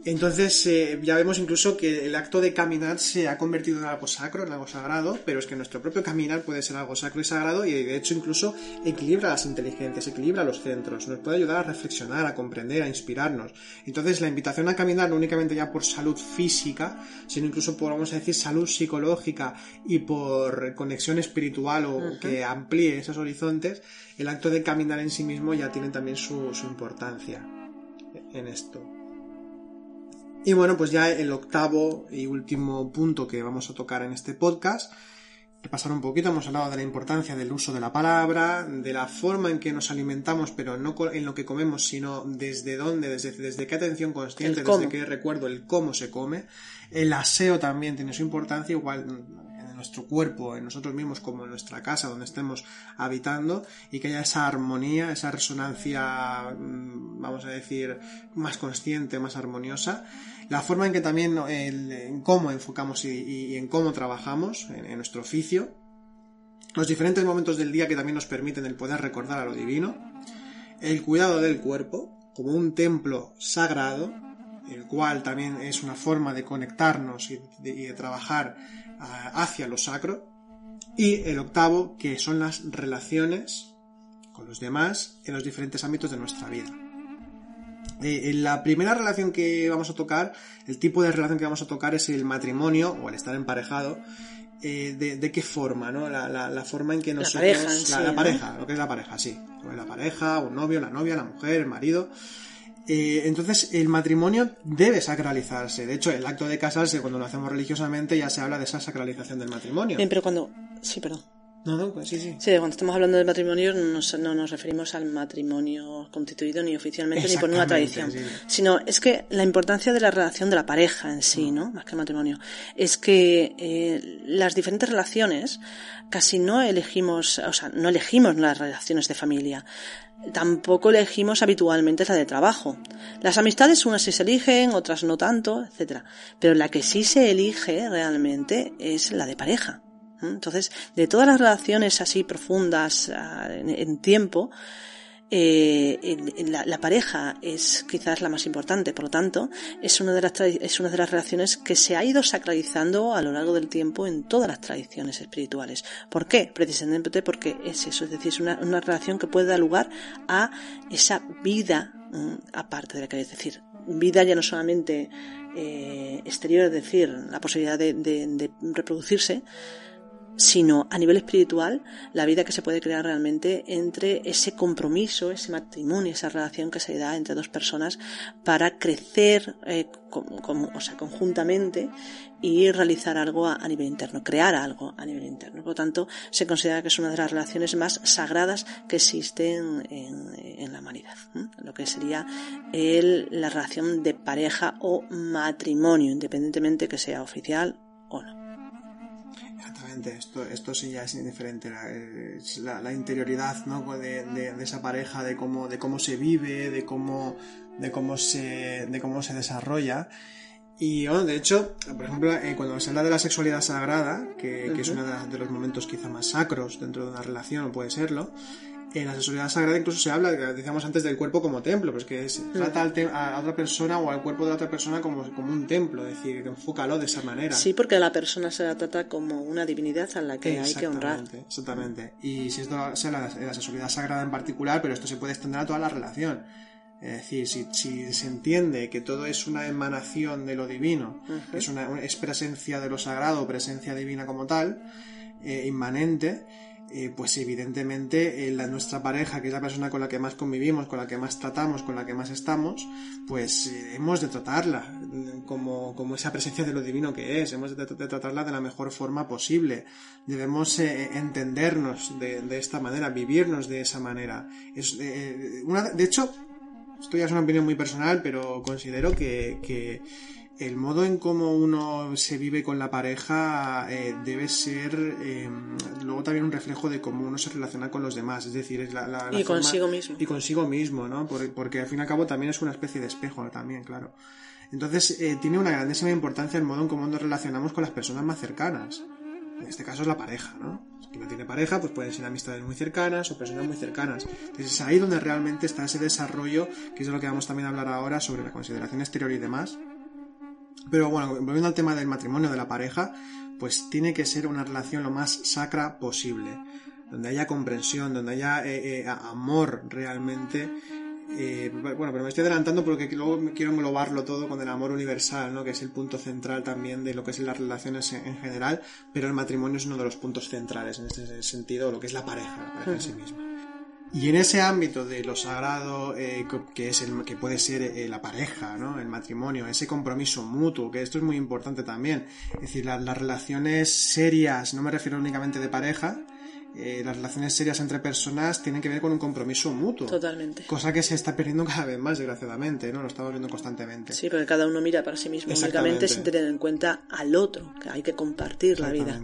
Entonces eh, ya vemos incluso que el acto de caminar se ha convertido en algo sacro, en algo sagrado, pero es que nuestro propio caminar puede ser algo sacro y sagrado y de hecho incluso equilibra las inteligencias, equilibra los centros, nos puede ayudar a reflexionar, a comprender, a inspirarnos. Entonces la invitación a caminar no únicamente ya por salud física, sino incluso por, vamos a decir, salud psicológica y por conexión espiritual o que amplíe esos horizontes, el acto de caminar en sí mismo ya tiene también su importancia en esto. Y bueno, pues ya el octavo y último punto que vamos a tocar en este podcast, pasar un poquito, hemos hablado de la importancia del uso de la palabra, de la forma en que nos alimentamos, pero no en lo que comemos, sino desde dónde, desde, desde qué atención consciente, desde qué recuerdo, el cómo se come. El aseo también tiene su importancia, igual nuestro cuerpo, en nosotros mismos, como en nuestra casa donde estemos habitando, y que haya esa armonía, esa resonancia, mm, vamos a decir, más consciente, más armoniosa. La forma en que también, en cómo enfocamos y, en cómo trabajamos en, nuestro oficio. Los diferentes momentos del día que también nos permiten el poder recordar a lo divino. El cuidado del cuerpo como un templo sagrado, el cual también es una forma de conectarnos y de trabajar hacia lo sacro. Y el octavo, que son las relaciones con los demás en los diferentes ámbitos de nuestra vida. Eh, la primera relación que vamos a tocar, el tipo de relación que vamos a tocar es el matrimonio o el estar emparejado. Eh, de, qué forma, ¿no? La, forma en que nosotros... La pareja, la, pareja, lo que es la pareja, sí. La pareja, un novio, la novia, la mujer, el marido. Eh, entonces, el matrimonio debe sacralizarse. De hecho, el acto de casarse, cuando lo hacemos religiosamente, ya se habla de esa sacralización del matrimonio. Bien, pero cuando... Sí, perdón. No, no, pues sí, sí. Sí, cuando estamos hablando de matrimonio no nos, no nos referimos al matrimonio constituido ni oficialmente ni por una tradición, sí. sino es que la importancia de la relación de la pareja en sí, ¿no? Más que el matrimonio, es que eh, las diferentes relaciones casi no elegimos, o sea, no elegimos las relaciones de familia. Tampoco elegimos habitualmente la de trabajo. Las amistades unas sí se eligen, otras no tanto, etcétera. Pero la que sí se elige realmente es la de pareja. Entonces, de todas las relaciones así profundas en, en tiempo, eh, la, pareja es quizás la más importante, por lo tanto, es una, de las es una de las relaciones que se ha ido sacralizando a lo largo del tiempo en todas las tradiciones espirituales. ¿Por qué? Precisamente porque es eso, es decir, es una, una relación que puede dar lugar a esa vida um, aparte de la que es decir, vida ya no solamente eh, exterior, es decir, la posibilidad de reproducirse, sino a nivel espiritual la vida que se puede crear realmente entre ese compromiso, ese matrimonio, esa relación que se da entre dos personas para crecer eh, o sea, conjuntamente y realizar algo a, nivel interno, crear algo a nivel interno. Por lo tanto, se considera que es una de las relaciones más sagradas que existen en, la humanidad, lo que sería el, la relación de pareja o matrimonio, independientemente que sea oficial o no. Exactamente, esto, esto sí ya es indiferente, la, la, la interioridad ¿no? de, de, de, esa pareja, de cómo, de cómo se vive, de cómo, de cómo, se, de cómo se desarrolla. Y bueno, de hecho, por ejemplo, eh, cuando se habla de la sexualidad sagrada, que, uh -huh. que es uno de, de, los momentos quizá más sacros dentro de una relación, o puede serlo, en la sexualidad sagrada incluso se habla, decíamos antes, del cuerpo como templo, pues que se trata al a otra persona o al cuerpo de la otra persona como, como un templo, es decir, enfócalo de esa manera. Sí, porque a la persona se la trata como una divinidad a la que hay que honrar. Exactamente. Y si esto sea la, la sexualidad sagrada en particular, pero esto se puede extender a toda la relación. Es decir, si, si, se entiende que todo es una emanación de lo divino, uh -huh. es, una, es presencia de lo sagrado, presencia divina como tal, eh, inmanente, eh, pues evidentemente eh, la, nuestra pareja, que es la persona con la que más convivimos, con la que más tratamos, con la que más estamos, pues eh, hemos de tratarla como, como, esa presencia de lo divino que es, hemos de, tratarla de la mejor forma posible. Debemos eh, entendernos de, esta manera, vivirnos de esa manera. Es, de hecho, esto ya es una opinión muy personal, pero considero que el modo en cómo uno se vive con la pareja eh, debe ser eh, luego también un reflejo de cómo uno se relaciona con los demás, es decir, es la, la, la y forma, consigo mismo. Y consigo mismo, ¿no? Porque, porque, al fin y al cabo también es una especie de espejo también, claro. Entonces eh, tiene una grandísima importancia el modo en cómo nos relacionamos con las personas más cercanas. En este caso es la pareja, ¿no? Si no tiene pareja, pues pueden ser amistades muy cercanas o personas muy cercanas. Entonces es ahí donde realmente está ese desarrollo, que es de lo que vamos también a hablar ahora sobre la consideración exterior y demás, pero bueno, volviendo al tema del matrimonio, de la pareja, pues tiene que ser una relación lo más sacra posible, donde haya comprensión, donde haya eh, eh, amor realmente. Eh, bueno, pero me estoy adelantando porque luego quiero englobarlo todo con el amor universal, ¿no? que es el punto central también de lo que es las relaciones en, en general, pero el matrimonio es uno de los puntos centrales en este sentido, lo que es la pareja, la pareja en sí misma. Y en ese ámbito de lo sagrado, eh, que es el, que puede ser eh, la pareja, ¿no? el matrimonio, ese compromiso mutuo, que esto es muy importante también. Es decir, la, las relaciones serias, no me refiero únicamente de pareja, eh, las relaciones serias entre personas tienen que ver con un compromiso mutuo. Totalmente. Cosa que se está perdiendo cada vez más, desgraciadamente, ¿no? Lo estamos viendo constantemente. Sí, porque cada uno mira para sí mismo únicamente sin tener en cuenta al otro, que hay que compartir la vida.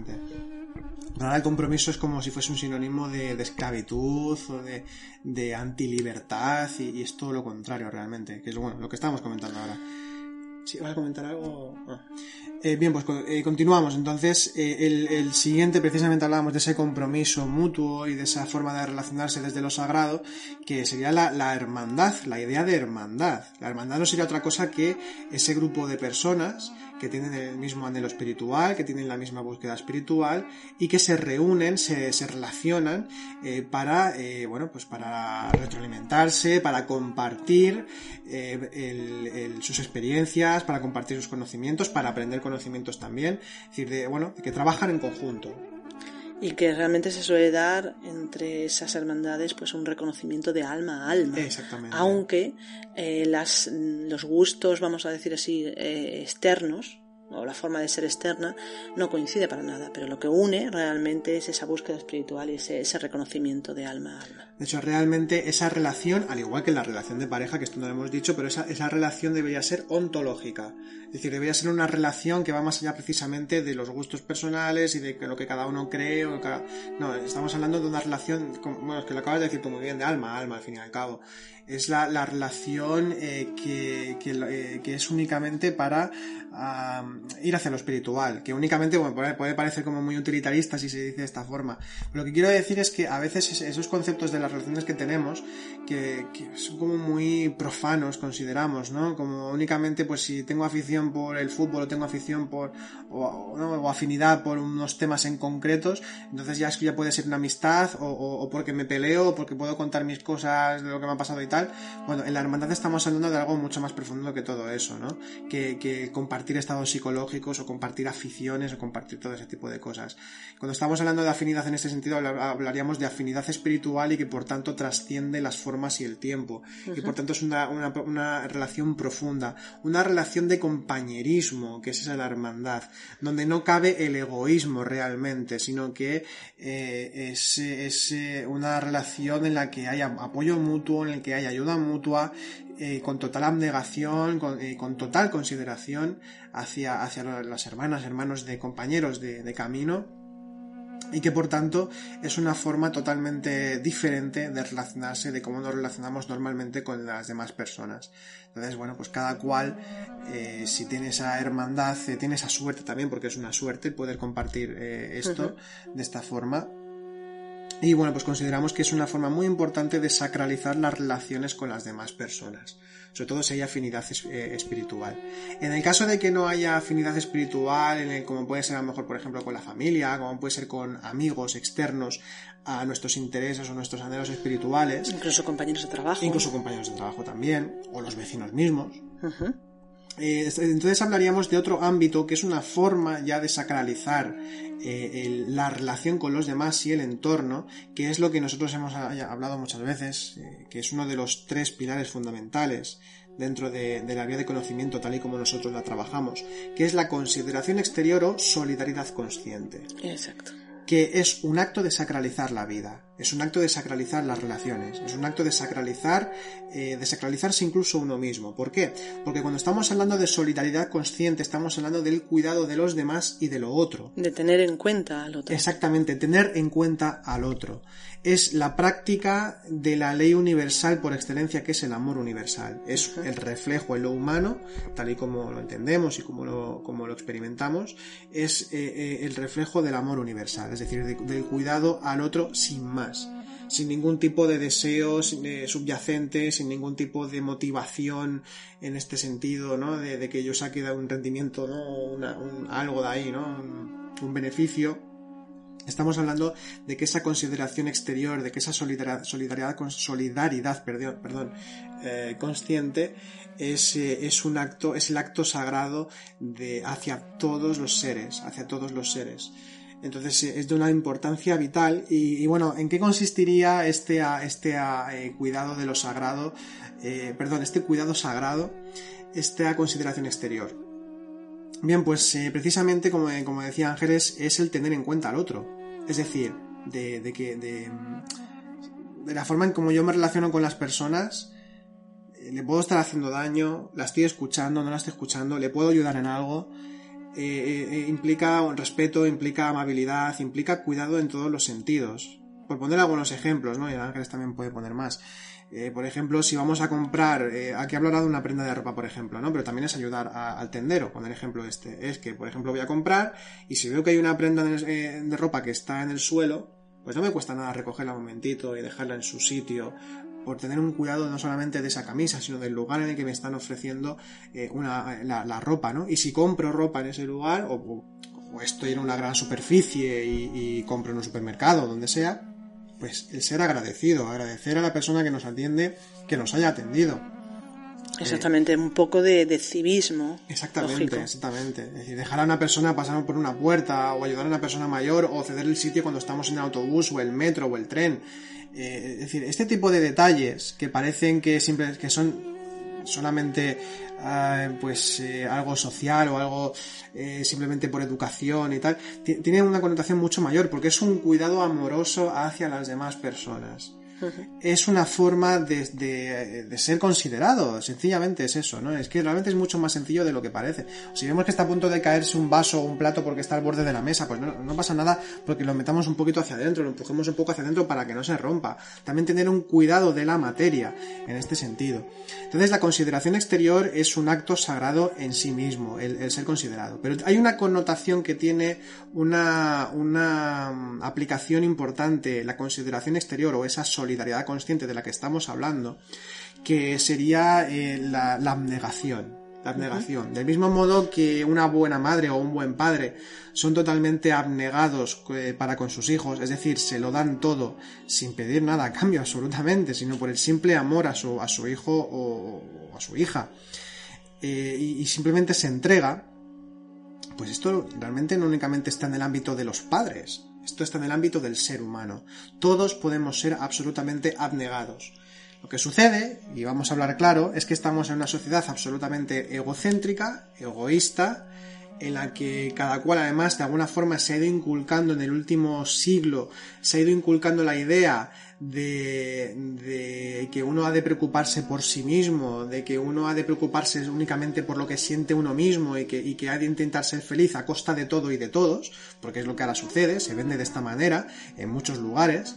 Ahora el compromiso es como si fuese un sinónimo de, de esclavitud o de, de antilibertad y, y, es todo lo contrario realmente, que es bueno, lo que estábamos comentando ahora. ¿Sí? ¿Vas a comentar algo? Ah. Eh, bien, pues eh, continuamos. Entonces, eh, el, el, siguiente, precisamente hablábamos de ese compromiso mutuo y de esa forma de relacionarse desde lo sagrado, que sería la, la, hermandad, la idea de hermandad. La hermandad no sería otra cosa que ese grupo de personas que tienen el mismo anhelo espiritual, que tienen la misma búsqueda espiritual y que se reúnen, se, se relacionan eh, para, eh, bueno, pues para retroalimentarse, para compartir eh, sus experiencias, para compartir sus conocimientos, para aprender conocimientos también, es decir, de, bueno, que trabajan en conjunto. Y que realmente se suele dar entre esas hermandades pues un reconocimiento de alma a alma. Exactamente. Aunque eh, las, los gustos, vamos a decir así, eh, externos, o la forma de ser externa no coincide para nada, pero lo que une realmente es esa búsqueda espiritual y ese, ese, reconocimiento de alma a alma. De hecho, realmente esa relación, al igual que la relación de pareja, que esto no lo hemos dicho, pero esa, esa relación debería ser ontológica. Es decir, debería ser una relación que va más allá precisamente de los gustos personales y de lo que cada uno cree. No, estamos hablando de una relación, bueno, es que lo acabas de decir tú muy bien, de alma a alma, al fin y al cabo es la, la relación eh, que, que, eh, que, es únicamente para ir hacia lo espiritual, que únicamente bueno, puede, parecer como muy utilitarista si se dice de esta forma. Lo que quiero decir es que a veces esos conceptos de relaciones que tenemos, que, son como muy profanos, consideramos, ¿no? Como únicamente, pues si tengo afición por el fútbol o tengo afición por, o, ¿no? afinidad por unos temas en concretos, entonces ya es que ya puede ser una amistad, o, porque me peleo, o porque puedo contar mis cosas de lo que me ha pasado y tal. Bueno, en la hermandad estamos hablando de algo mucho más profundo que todo eso, ¿no? Que, compartir estados psicológicos o compartir aficiones o compartir todo ese tipo de cosas. Cuando estamos hablando de afinidad en este sentido, hablaríamos de afinidad espiritual y que por tanto trasciende las formas y el tiempo. Uh -huh. Y por tanto es una, una, una, relación profunda, una relación de compañerismo, que es esa la hermandad, donde no cabe el egoísmo realmente, sino que eh, es, es una relación en la que haya apoyo mutuo, en el que haya ayuda mutua, eh, con total abnegación, con, eh, con, total consideración hacia, hacia las hermanas, hermanos de compañeros de, de camino y que por tanto es una forma totalmente diferente de relacionarse, de cómo nos relacionamos normalmente con las demás personas. Entonces, bueno, pues cada cual, eh, si tiene esa hermandad, eh, tiene esa suerte también, porque es una suerte poder compartir eh, esto uh -huh. de esta forma, y bueno, pues consideramos que es una forma muy importante de sacralizar las relaciones con las demás personas, sobre todo si hay afinidad eh, espiritual. En el caso de que no haya afinidad espiritual, en el, como puede ser a lo mejor, por ejemplo, con la familia, como puede ser con amigos externos a nuestros intereses o nuestros anhelos espirituales. Incluso compañeros de trabajo. Incluso compañeros de trabajo también, o los vecinos mismos. Uh -huh. Eh, entonces hablaríamos de otro ámbito que es una forma ya de sacralizar eh, el, la relación con los demás y el entorno, que es lo que nosotros hemos hablado muchas veces, eh, que es uno de los tres pilares fundamentales dentro de, de, la vía de conocimiento tal y como nosotros la trabajamos, que es la consideración exterior o solidaridad consciente. Exacto. Que es un acto de sacralizar la vida, es un acto de sacralizar las relaciones, es un acto de sacralizar, eh, de sacralizarse incluso uno mismo. ¿Por qué? Porque cuando estamos hablando de solidaridad consciente, estamos hablando del cuidado de los demás y de lo otro. De tener en cuenta al otro. Exactamente, tener en cuenta al otro. Es la práctica de la ley universal por excelencia, que es el amor universal. Es el reflejo en lo humano, tal y como lo entendemos y como lo, como lo experimentamos, es eh, eh, el reflejo del amor universal, es decir, de, del cuidado al otro sin más sin ningún tipo de deseo eh, subyacente, sin ningún tipo de motivación en este sentido, ¿no? De, que yo saque un rendimiento, ¿no? Un, algo de ahí, ¿no? Un, beneficio. Estamos hablando de que esa consideración exterior, de que esa solidaridad, solidaridad, solidaridad perdón eh, consciente es, eh, es un acto, es el acto sagrado de, hacia todos los seres, hacia todos los seres. Entonces es de una importancia vital. Y, bueno, ¿en qué consistiría este, este eh, cuidado de lo sagrado? Eh, perdón, este cuidado sagrado, esta consideración exterior. Bien, pues eh, precisamente como, como, decía Ángeles, es el tener en cuenta al otro. Es decir, de, que de, de, la forma en como yo me relaciono con las personas, le puedo estar haciendo daño, la estoy escuchando, no la estoy escuchando, le puedo ayudar en algo eh, eh, implica respeto, implica amabilidad, implica cuidado en todos los sentidos. Por poner algunos ejemplos, ¿no? Y Ángeles también puede poner más. Eh, por ejemplo, si vamos a comprar, eh, aquí hablo ahora de una prenda de ropa, por ejemplo, ¿no? Pero también es ayudar al tendero, poner ejemplo este. Es que, por ejemplo, voy a comprar y si veo que hay una prenda de, eh, de ropa que está en el suelo, pues no me cuesta nada recogerla un momentito y dejarla en su sitio por tener un cuidado no solamente de esa camisa, sino del lugar en el que me están ofreciendo eh, una, la, la, ropa, ¿no? Y si compro ropa en ese lugar, o, o estoy en una gran superficie y, y, compro en un supermercado, donde sea, pues el ser agradecido, agradecer a la persona que nos atiende, que nos haya atendido. Exactamente, un poco de, civismo. Exactamente, exactamente. Es decir, dejar a una persona pasar por una puerta o ayudar a una persona mayor o ceder el sitio cuando estamos en el autobús o el metro o el tren. Eh, es decir, este tipo de detalles que parecen que, siempre, que son solamente ah, pues eh, algo social o algo eh, simplemente por educación y tal, tiene una connotación mucho mayor porque es un cuidado amoroso hacia las demás personas es una forma de, ser considerado, sencillamente es eso, ¿no? Es que realmente es mucho más sencillo de lo que parece. Si vemos que está a punto de caerse un vaso o un plato porque está al borde de la mesa, pues no, pasa nada porque lo metamos un poquito hacia adentro, lo empujemos un poco hacia adentro para que no se rompa. También tener un cuidado de la materia en este sentido. Entonces la consideración exterior es un acto sagrado en sí mismo, el, ser considerado. Pero hay una connotación que tiene una, una mm, aplicación importante, la consideración exterior o esa solidaridad solidaridad consciente de la que estamos hablando, que sería eh, la, abnegación. La abnegación. Del mismo modo que una buena madre o un buen padre son totalmente abnegados eh, para con sus hijos, es decir, se lo dan todo sin pedir nada a cambio absolutamente, sino por el simple amor a su, a su hijo o, a su hija. Eh, y, simplemente se entrega, pues esto realmente no únicamente está en el ámbito de los padres, esto está en el ámbito del ser humano. Todos podemos ser absolutamente abnegados. Lo que sucede, y vamos a hablar claro, es que estamos en una sociedad absolutamente egocéntrica, egoísta, en la que cada cual además de alguna forma se ha ido inculcando en el último siglo, se ha ido inculcando la idea de, que uno ha de preocuparse por sí mismo, de que uno ha de preocuparse únicamente por lo que siente uno mismo y que, y que ha de intentar ser feliz a costa de todo y de todos, porque es lo que ahora sucede, se vende de esta manera en muchos lugares.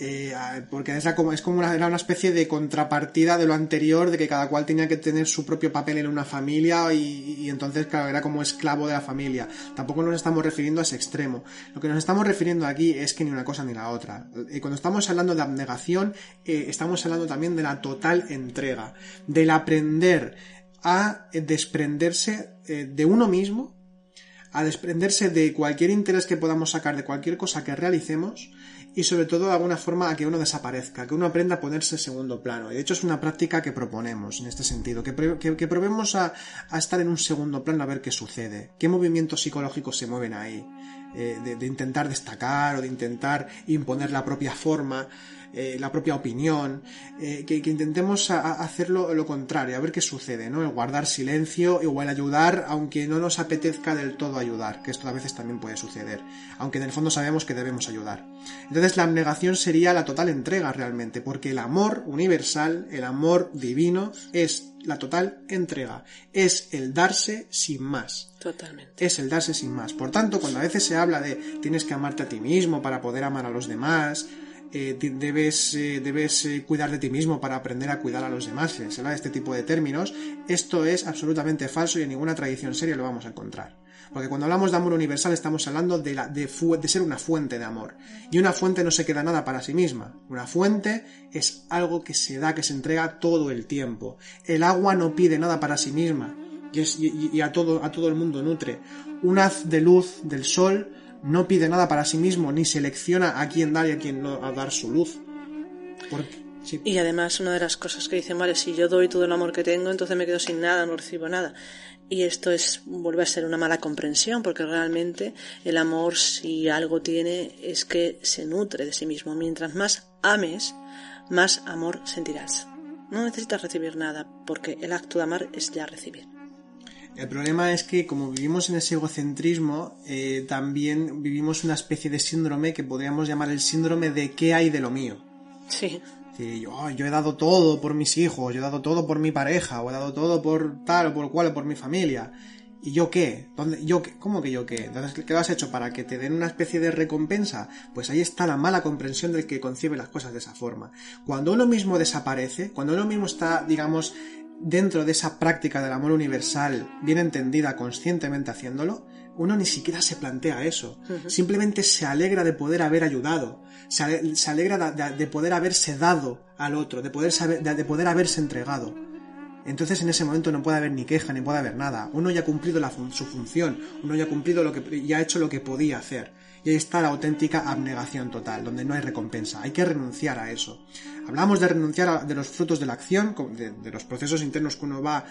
Eh, porque es como, una, era una especie de contrapartida de lo anterior, de que cada cual tenía que tener su propio papel en una familia y, entonces, claro, era como esclavo de la familia. Tampoco nos estamos refiriendo a ese extremo. Lo que nos estamos refiriendo aquí es que ni una cosa ni la otra. Y cuando estamos hablando de abnegación, eh, estamos hablando también de la total entrega, del aprender a desprenderse eh, de uno mismo, a desprenderse de cualquier interés que podamos sacar de cualquier cosa que realicemos, y sobre todo de alguna forma a que uno desaparezca, que uno aprenda a ponerse segundo plano. Y de hecho es una práctica que proponemos en este sentido, que, que, probemos a, estar en un segundo plano a ver qué sucede, qué movimientos psicológicos se mueven ahí, eh, de, intentar destacar o de intentar imponer la propia forma. Eh, la propia opinión, eh, que, intentemos hacerlo lo contrario, a ver qué sucede, ¿no? El guardar silencio o el ayudar aunque no nos apetezca del todo ayudar, que esto a veces también puede suceder, aunque en el fondo sabemos que debemos ayudar. Entonces la abnegación sería la total entrega realmente, porque el amor universal, el amor divino, es la total entrega, es el darse sin más. Totalmente. Es el darse sin más. Por tanto, cuando a veces se habla de tienes que amarte a ti mismo para poder amar a los demás, eh, debes, eh, debes eh, cuidar de ti mismo para aprender a cuidar a los demás, se habla este tipo de términos, esto es absolutamente falso y en ninguna tradición seria lo vamos a encontrar. Porque cuando hablamos de amor universal estamos hablando de, la, ser una fuente de amor. Y una fuente no se queda nada para sí misma. Una fuente es algo que se da, que se entrega todo el tiempo. El agua no pide nada para sí misma. Y, a, todo, a todo el mundo nutre. Un haz de luz del sol no pide nada para sí mismo, ni selecciona a quién dar y a quién no a dar su luz. Y además una de las cosas que dicen, vale, si yo doy todo el amor que tengo, entonces me quedo sin nada, no recibo nada. Y esto es, vuelve a ser una mala comprensión, porque realmente el amor, si algo tiene, es que se nutre de sí mismo. Mientras más ames, más amor sentirás. No necesitas recibir nada, porque el acto de amar es ya recibir. El problema es que como vivimos en ese egocentrismo, eh, también vivimos una especie de síndrome que podríamos llamar el síndrome de qué hay de lo mío. Sí. yo, yo, he dado todo por mis hijos, yo he dado todo por mi pareja, o he dado todo por tal o por cual o por mi familia. ¿Y yo qué? ¿Dónde, yo qué? ¿Cómo que yo qué? Entonces, ¿qué lo has hecho para que te den una especie de recompensa? Pues ahí está la mala comprensión del que concibe las cosas de esa forma. Cuando uno mismo desaparece, cuando uno mismo está, digamos, dentro de esa práctica del amor universal, bien entendida, conscientemente haciéndolo, uno ni siquiera se plantea eso. Simplemente se alegra de poder haber ayudado, se, alegra de, poder haberse dado al otro, de poder, de, poder haberse entregado. Entonces en ese momento no puede haber ni queja, ni puede haber nada. Uno ya ha cumplido su función, uno ya ha cumplido lo que, ya ha hecho lo que podía hacer. Y ahí está la auténtica abnegación total, donde no hay recompensa. Hay que renunciar a eso. Hablamos de renunciar a, de los frutos de la acción, de, los procesos internos que uno va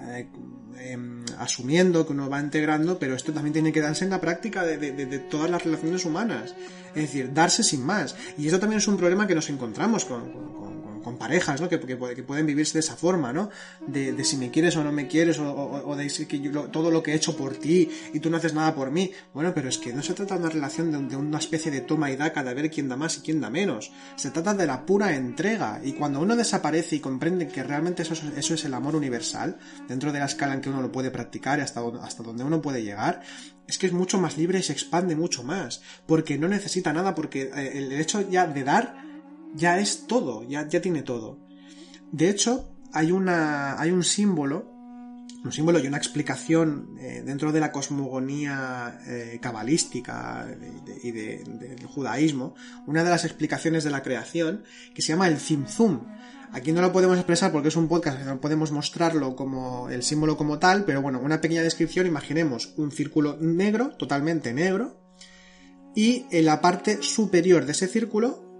eh, em, asumiendo, que uno va integrando, pero esto también tiene que darse en la práctica de, de, todas las relaciones humanas. Es decir, darse sin más. Y eso también es un problema que nos encontramos con con parejas, ¿no? Que, que, pueden vivirse de esa forma, ¿no? De, si me quieres o no me quieres, o, de que todo lo que he hecho por ti y tú no haces nada por mí. Bueno, pero es que no se trata de una relación de, una especie de toma y daca de ver quién da más y quién da menos. Se trata de la pura entrega. Y cuando uno desaparece y comprende que realmente eso, eso es el amor universal, dentro de la escala en que uno lo puede practicar y hasta, hasta donde uno puede llegar, es que es mucho más libre y se expande mucho más. Porque no necesita nada, porque eh, el hecho ya de dar ya es todo, ya, ya tiene todo. De hecho, hay, una, hay un símbolo, un símbolo y una explicación eh, dentro de la cosmogonía eh, cabalística y del judaísmo, una de las explicaciones de la creación, que se llama el Zimzum. Aquí no lo podemos expresar porque es un podcast, no podemos mostrarlo como el símbolo como tal, pero bueno, una pequeña descripción, imaginemos un círculo negro, totalmente negro, y en la parte superior de ese círculo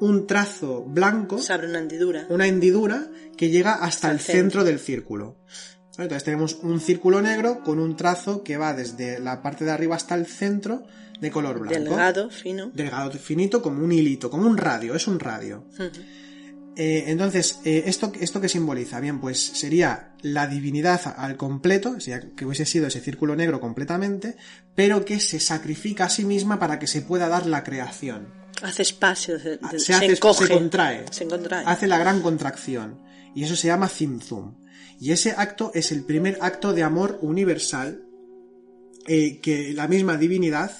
un trazo blanco. Se abre una hendidura. Una hendidura que llega hasta el centro. del círculo. Entonces tenemos un círculo negro con un trazo que va desde la parte de arriba hasta el centro de color blanco. Delgado, fino. Delgado, finito, como un hilito, como un radio, es un radio. Eh, entonces, eh, ¿esto, ¿esto qué simboliza? Bien, pues sería la divinidad al completo, que hubiese sido ese círculo negro completamente, pero que se sacrifica a sí misma para que se pueda dar la creación. Hace espacio, se, se, contrae, se contrae. Hace la gran contracción. Y eso se llama Zimzum. Y ese acto es el primer acto de amor universal eh, que la misma divinidad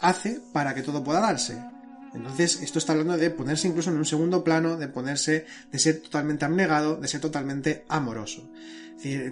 hace para que todo pueda darse. Entonces, esto está hablando de ponerse incluso en un segundo plano, de ponerse, de ser totalmente abnegado, de ser totalmente amoroso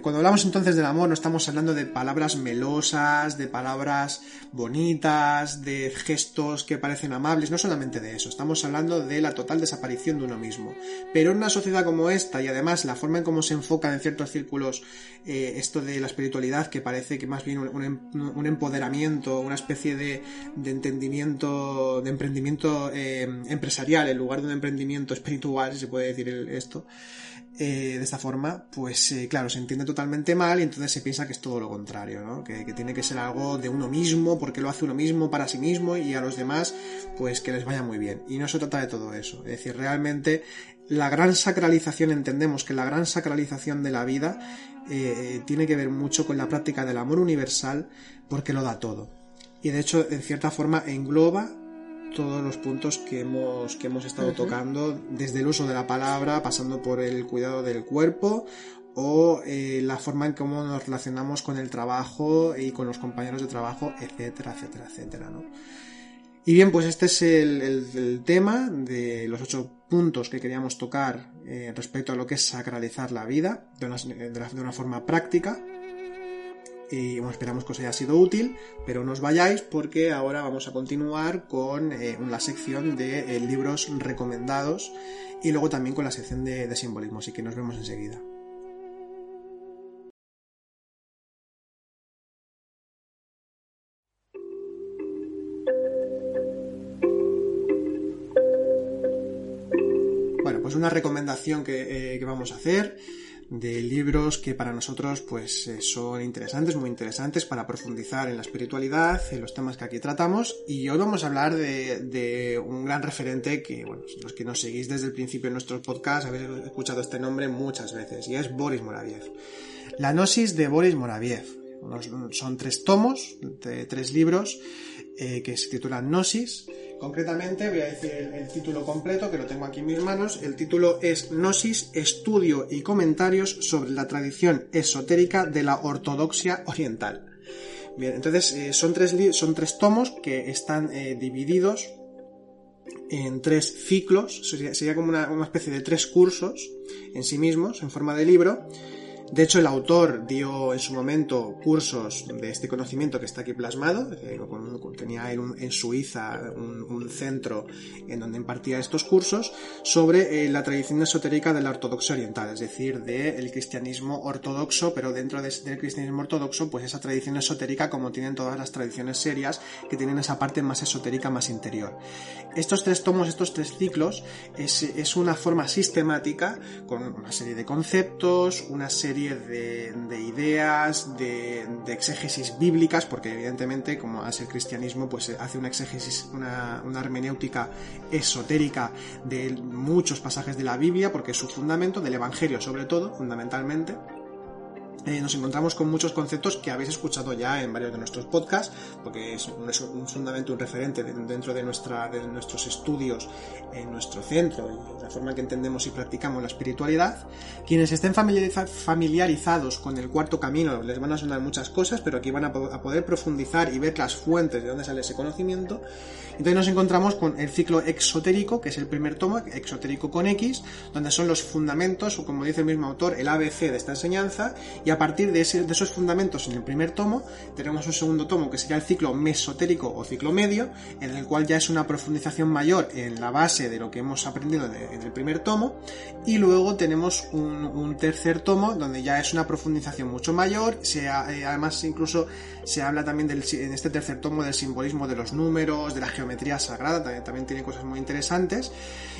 cuando hablamos entonces del amor no estamos hablando de palabras melosas, de palabras bonitas, de gestos que parecen amables, no solamente de eso, estamos hablando de la total desaparición de uno mismo. Pero en una sociedad como esta y además la forma en cómo se enfoca en ciertos círculos eh, esto de la espiritualidad que parece que más bien un, em, empoderamiento, una especie de, entendimiento, de emprendimiento eh, empresarial en lugar de un emprendimiento espiritual, si se puede decir esto, eh, de esta forma, pues eh, claro, se entiende totalmente mal y entonces se piensa que es todo lo contrario, ¿no? Que, tiene que ser algo de uno mismo, porque lo hace uno mismo para sí mismo y a los demás, pues que les vaya muy bien. Y no se trata de todo eso. Es decir, realmente la gran sacralización, entendemos que la gran sacralización de la vida eh, tiene que ver mucho con la práctica del amor universal, porque lo da todo. Y de hecho, en cierta forma, engloba todos los puntos que hemos, que hemos estado tocando, desde el uso de la palabra, pasando por el cuidado del cuerpo o eh, la forma en cómo nos relacionamos con el trabajo y con los compañeros de trabajo, etcétera, etcétera, etcétera. ¿no? Y bien, pues este es el, tema de los ocho puntos que queríamos tocar eh, respecto a lo que es sacralizar la vida de una, de una forma práctica y bueno, esperamos que os haya sido útil, pero no os vayáis porque ahora vamos a continuar con eh, la sección de eh, libros recomendados y luego también con la sección de, de simbolismo, así que nos vemos enseguida. Bueno, pues una recomendación que, eh, que vamos a hacer de libros que para nosotros pues eh, son interesantes, muy interesantes para profundizar en la espiritualidad, en los temas que aquí tratamos y hoy vamos a hablar de, un gran referente que, bueno, los que nos seguís desde el principio en nuestros podcasts habéis escuchado este nombre muchas veces y es Boris Moraviev. La Gnosis de Boris Moraviev. son tres tomos, de tres libros eh, que se titulan Gnosis Concretamente voy a decir el, título completo, que lo tengo aquí en mis manos. El título es Gnosis, estudio y comentarios sobre la tradición esotérica de la ortodoxia oriental. Bien, entonces eh, son, tres, son tres tomos que están eh, divididos en tres ciclos, sería, como una, especie de tres cursos en sí mismos, en forma de libro, De hecho, el autor dio en su momento cursos de este conocimiento que está aquí plasmado. tenía en, Suiza un, centro en donde impartía estos cursos sobre eh, la tradición esotérica de la ortodoxia oriental, es decir, del cristianismo ortodoxo, pero dentro del cristianismo ortodoxo, pues esa tradición esotérica como tienen todas las tradiciones serias, que tienen esa parte más esotérica, más interior. Estos tres tomos, estos tres ciclos, es, es una forma sistemática con una serie de conceptos, una serie de, ideas, de, exégesis bíblicas, porque evidentemente, como hace el cristianismo, pues hace una exégesis, una, una hermenéutica esotérica de muchos pasajes de la Biblia, porque es su fundamento, del Evangelio sobre todo, fundamentalmente. Eh, nos encontramos con muchos conceptos que habéis escuchado ya en varios de nuestros podcasts, porque es un, un fundamento, un referente dentro de, nuestra, de nuestros estudios en nuestro centro y la forma que entendemos y practicamos la espiritualidad. Quienes estén familiarizados con el cuarto camino les van a sonar muchas cosas, pero aquí van a, poder profundizar y ver las fuentes de dónde sale ese conocimiento. Entonces nos encontramos con el ciclo exotérico, que es el primer tomo, exotérico con X, donde son los fundamentos, o como dice el mismo autor, el ABC de esta enseñanza, y a partir de, esos fundamentos en el primer tomo, tenemos un segundo tomo que sería el ciclo mesotérico o ciclo medio, en el cual ya es una profundización mayor en la base de lo que hemos aprendido en el primer tomo, y luego tenemos un, tercer tomo donde ya es una profundización mucho mayor, se, eh, además incluso se habla también del, en este tercer tomo del simbolismo de los números, de la geometría sagrada, también, también tiene cosas muy interesantes.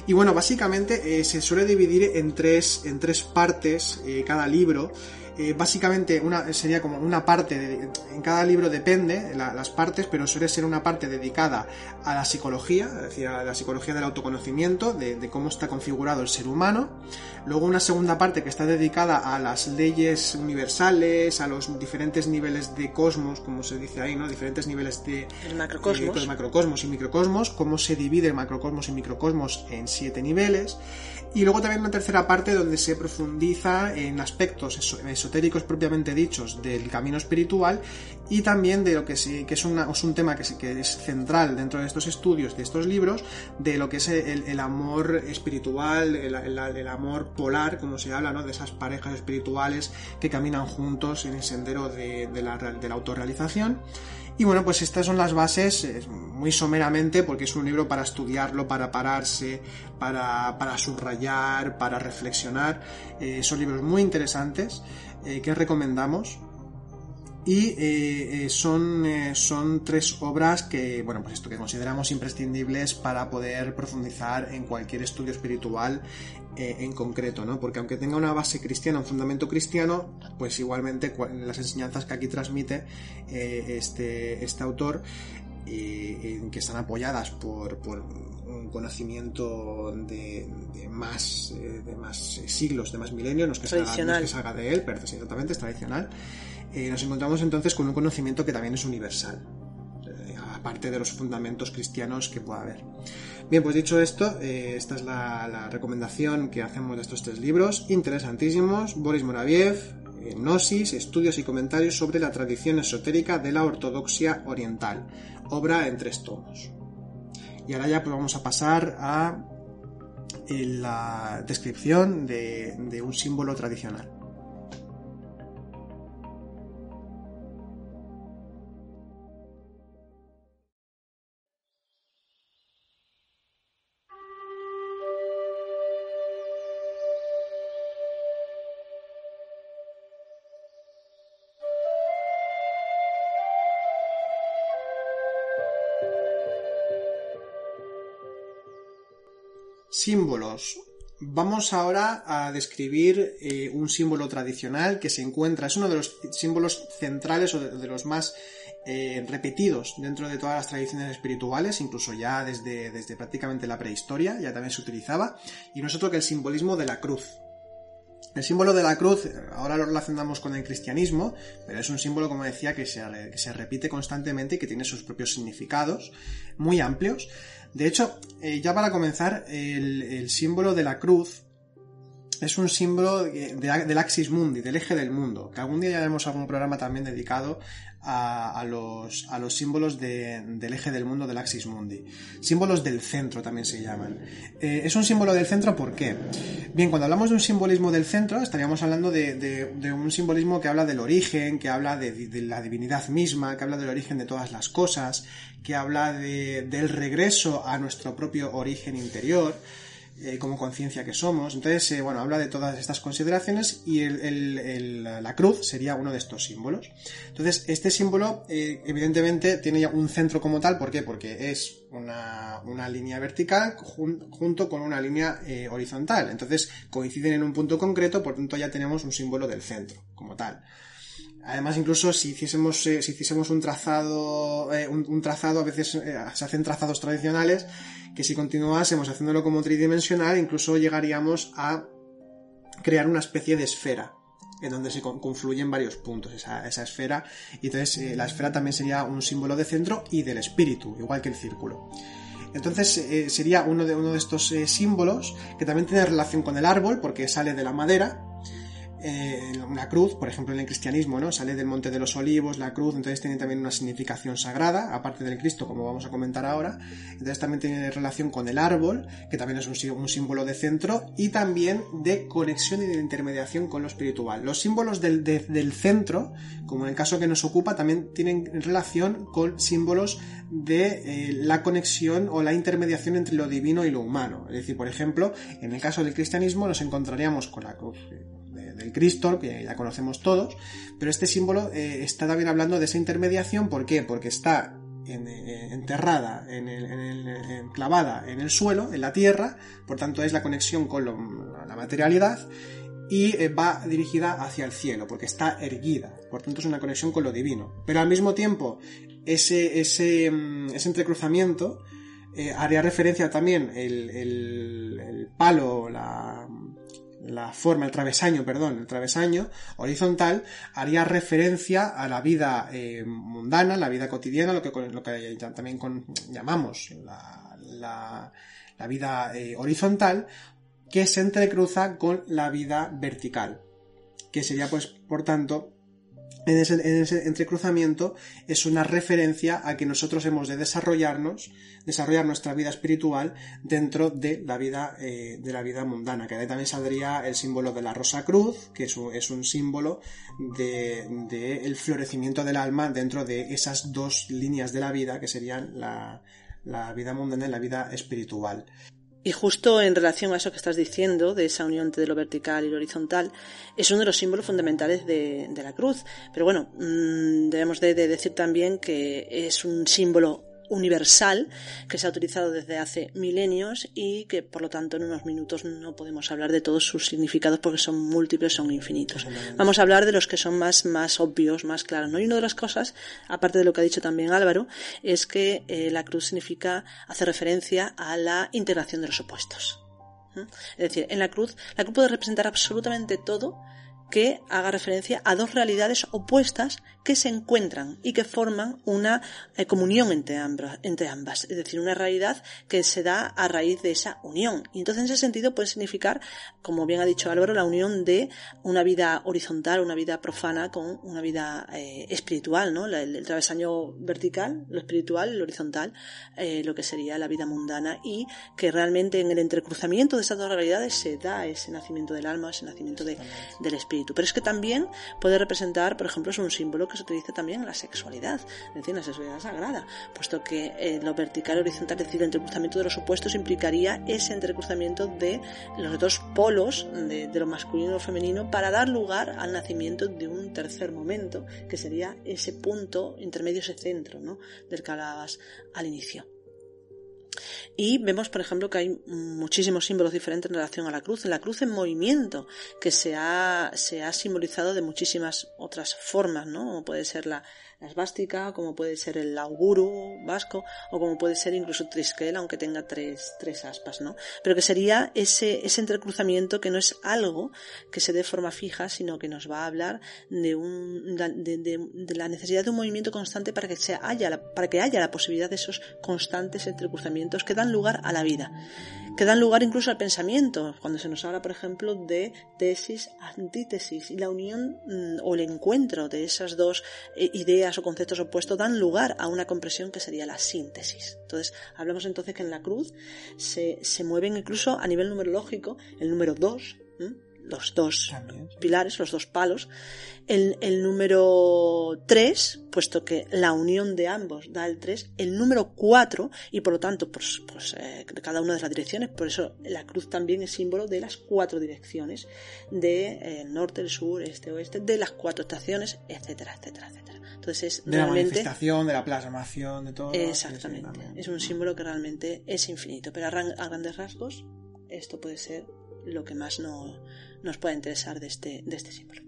Y bueno, básicamente eh, se suele dividir en tres, en tres partes eh, cada libro. Eh, básicamente una, sería como una parte, en cada libro depende las partes, pero suele ser una parte dedicada a la psicología, es decir, a la psicología del autoconocimiento, de, cómo está configurado el ser humano. Luego una segunda parte que está dedicada a las leyes universales, a los diferentes niveles de cosmos, como se dice ahí, ¿no? Diferentes niveles de... El macrocosmos. macrocosmos y microcosmos, cómo se divide el macrocosmos y microcosmos en siete niveles. Y luego también una tercera parte donde se profundiza en aspectos esotéricos propiamente dichos del camino espiritual y también de lo que, sí, que es, un tema que, es central dentro de estos estudios, de estos libros, de lo que es el, amor espiritual, el, amor polar, como se habla, ¿no? de esas parejas espirituales que caminan juntos en el sendero de, la, autorrealización. Y bueno, pues estas son las bases, muy someramente, porque es un libro para estudiarlo, para pararse, para, subrayar, para reflexionar. Eh, son libros muy interesantes eh, que recomendamos. Y eh, son, son tres obras que, bueno, pues esto que consideramos imprescindibles para poder profundizar en cualquier estudio espiritual eh, en concreto, ¿no? Porque aunque tenga una base cristiana, un fundamento cristiano, pues igualmente las enseñanzas que aquí transmite eh, este, este autor, eh, que están apoyadas por, un conocimiento de, más, de más siglos, de más milenios, no es que, salga, de él, pero exactamente es tradicional, nos encontramos entonces con un conocimiento que también es universal, aparte de los fundamentos cristianos que pueda haber. Bien, pues dicho esto, eh, esta es la, recomendación que hacemos de estos tres libros, interesantísimos. Boris Moraviev, eh, Gnosis, estudios y comentarios sobre la tradición esotérica de la ortodoxia oriental, obra en tres tomos. Y ahora ya pues vamos a pasar a eh, la descripción de un símbolo tradicional. Símbolos. Vamos ahora a describir eh, un símbolo tradicional que se encuentra, es uno de los símbolos centrales o de, los más eh, repetidos dentro de todas las tradiciones espirituales, incluso ya desde, desde prácticamente la prehistoria, ya también se utilizaba, y no es otro que el simbolismo de la cruz. El símbolo de la cruz, ahora lo relacionamos con el cristianismo, pero es un símbolo, como decía, que se, que se repite constantemente y que tiene sus propios significados muy amplios. De hecho, eh, ya para comenzar, el, símbolo de la cruz es un símbolo del Axis Mundi, del eje del mundo, que algún día ya haremos algún programa también dedicado a, los, a los, símbolos del eje del mundo del Axis Mundi. Símbolos del centro también se llaman. Eh, es un símbolo del centro, ¿por qué? Bien, cuando hablamos de un simbolismo del centro, estaríamos hablando de, un simbolismo que habla del origen, que habla de, la divinidad misma, que habla del origen de todas las cosas, que habla del regreso a nuestro propio origen interior. Eh, como conciencia que somos. Entonces, eh, bueno, habla de todas estas consideraciones y la cruz sería uno de estos símbolos. Entonces, este símbolo, eh, evidentemente, tiene ya un centro como tal. ¿Por qué? Porque es una, línea vertical junto con una línea horizontal. Entonces, coinciden en un punto concreto, por tanto, ya tenemos un símbolo del centro como tal. Además, incluso si hiciésemos, si hiciésemos un trazado, a veces se hacen trazados tradicionales que si continuásemos haciéndolo como tridimensional, incluso llegaríamos a crear una especie de esfera en donde se confluyen varios puntos esa, esfera. Y entonces eh, la esfera también sería un símbolo de centro y del espíritu igual que el círculo. Entonces eh, sería uno de, estos eh, símbolos que también tiene relación con el árbol porque sale de la madera eh, una cruz, por ejemplo en el cristianismo, ¿no? Sale del Monte de los Olivos, la cruz, entonces tiene también una significación sagrada, aparte del Cristo, como vamos a comentar ahora. Entonces también tiene relación con el árbol, que también es un, símbolo de centro, y también de conexión y de intermediación con lo espiritual. Los símbolos del, centro, como en el caso que nos ocupa, también tienen relación con símbolos de eh, la conexión o la intermediación entre lo divino y lo humano. Es decir, por ejemplo, en el caso del cristianismo nos encontraríamos con la cruz del Cristo, que ya conocemos todos, pero este símbolo eh, está también hablando de esa intermediación, ¿por qué? Porque está eh, enterrada, en el, clavada en el suelo, en la tierra, por tanto es la conexión con la materialidad y eh, va dirigida hacia el cielo, porque está erguida, por tanto es una conexión con lo divino. Pero al mismo tiempo, ese, ese, mm, entrecruzamiento haría referencia también el, el palo, la, la forma, el travesaño, perdón, el travesaño horizontal haría referencia a la vida eh, mundana, la vida cotidiana, lo que, lo que también llamamos la, vida eh, horizontal, que se entrecruza con la vida vertical, que sería pues, por tanto, en ese, entrecruzamiento es una referencia a que nosotros hemos de desarrollarnos, desarrollar nuestra vida espiritual dentro de la vida, eh, de la vida mundana, que ahí también saldría el símbolo de la Rosa Cruz, que es un, símbolo del de, florecimiento del alma dentro de esas dos líneas de la vida que serían la vida mundana y la vida espiritual. Y justo en relación a eso que estás diciendo, de esa unión entre lo vertical y lo horizontal, es uno de los símbolos fundamentales de, la cruz. Pero bueno, mm, debemos de, decir también que es un símbolo universal que se ha utilizado desde hace milenios y que por lo tanto en unos minutos no podemos hablar de todos sus significados porque son múltiples, son infinitos. Vamos a hablar de los que son más, más obvios, más claros. ¿no? Y una de las cosas, aparte de lo que ha dicho también Álvaro, es que eh, la cruz significa, hace referencia a la integración de los opuestos. Es decir, en la cruz, la cruz puede representar absolutamente todo que haga referencia a dos realidades opuestas que se encuentran y que forman una eh, comunión entre ambas, entre ambas, es decir, una realidad que se da a raíz de esa unión. Y entonces en ese sentido puede significar, como bien ha dicho Álvaro, la unión de una vida horizontal, una vida profana con una vida eh, espiritual, ¿no? El, travesaño vertical, lo espiritual, lo horizontal, eh, lo que sería la vida mundana y que realmente en el entrecruzamiento de estas dos realidades se da ese nacimiento del alma, ese nacimiento del espíritu. Pero es que también puede representar, por ejemplo, es un símbolo que se utiliza también en la sexualidad, es decir, en la sexualidad sagrada, puesto que eh, lo vertical horizontal, es decir, el entrecruzamiento de los opuestos implicaría ese entrecruzamiento de los dos polos, de, lo masculino y lo femenino, para dar lugar al nacimiento de un tercer momento, que sería ese punto intermedio, ese centro, ¿no? del que hablabas al inicio. Y vemos, por ejemplo, que hay muchísimos símbolos diferentes en relación a la cruz. La cruz en movimiento, que se ha, se ha simbolizado de muchísimas otras formas, ¿no? Como puede ser la, la como puede ser el auguro vasco, o como puede ser incluso Triskel, aunque tenga tres, tres aspas, ¿no? Pero que sería ese, ese entrecruzamiento que no es algo que se dé forma fija, sino que nos va a hablar de, un, de, de, la necesidad de un movimiento constante para que, se haya para que haya la posibilidad de esos constantes entrecruzamientos que dan lugar a la vida que dan lugar incluso al pensamiento, cuando se nos habla, por ejemplo, de tesis, antítesis, y la unión mm, o el encuentro de esas dos eh, ideas o conceptos opuestos dan lugar a una compresión que sería la síntesis. Entonces, hablamos entonces que en la cruz se, se mueven incluso a nivel numerológico el número 2, los dos pilares, los dos palos. El, el número 3, puesto que la unión de ambos da el 3. El número 4, y por lo tanto, pues, pues eh, cada una de las direcciones, por eso la cruz también es símbolo de las cuatro direcciones, de eh, norte, el sur, este, oeste, de las cuatro estaciones, etcétera, etcétera, etcétera. Entonces es de la manifestación, de la plasmación, de todo. Exactamente. Es un símbolo que realmente es infinito, pero a, a grandes rasgos esto puede ser lo que más no, nos puede interesar de este, de este símbolo.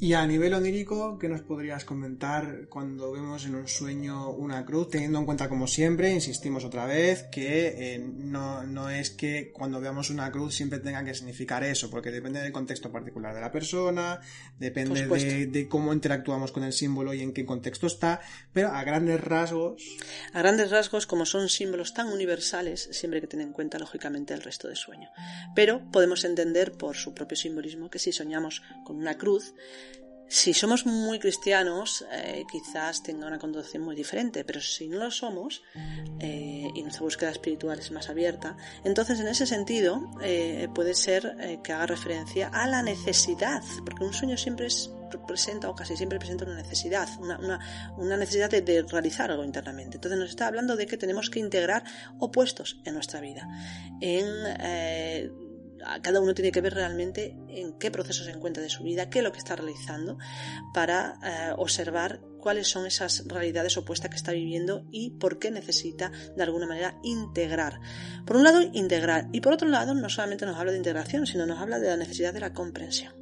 Y a nivel onírico, ¿qué nos podrías comentar cuando vemos en un sueño una cruz? Teniendo en cuenta, como siempre, insistimos otra vez, que eh, no, no, es que cuando veamos una cruz siempre tenga que significar eso, porque depende del contexto particular de la persona, depende de, de, cómo interactuamos con el símbolo y en qué contexto está, pero a grandes rasgos. A grandes rasgos, como son símbolos tan universales, siempre hay que tener en cuenta, lógicamente, el resto del sueño. Pero podemos entender por su propio simbolismo que si soñamos con una cruz, si somos muy cristianos, eh, quizás tenga una conducción muy diferente, pero si no lo somos eh, y nuestra búsqueda espiritual es más abierta, entonces en ese sentido eh, puede ser que haga referencia a la necesidad, porque un sueño siempre es, presenta o casi siempre presenta una necesidad, una, una, necesidad de, realizar algo internamente. Entonces nos está hablando de que tenemos que integrar opuestos en nuestra vida, en cada uno tiene que ver realmente en qué proceso se encuentra de su vida, qué es lo que está realizando, para eh, observar cuáles son esas realidades opuestas que está viviendo y por qué necesita de alguna manera integrar. Por un lado, integrar y por otro lado, no solamente nos habla de integración, sino nos habla de la necesidad de la comprensión.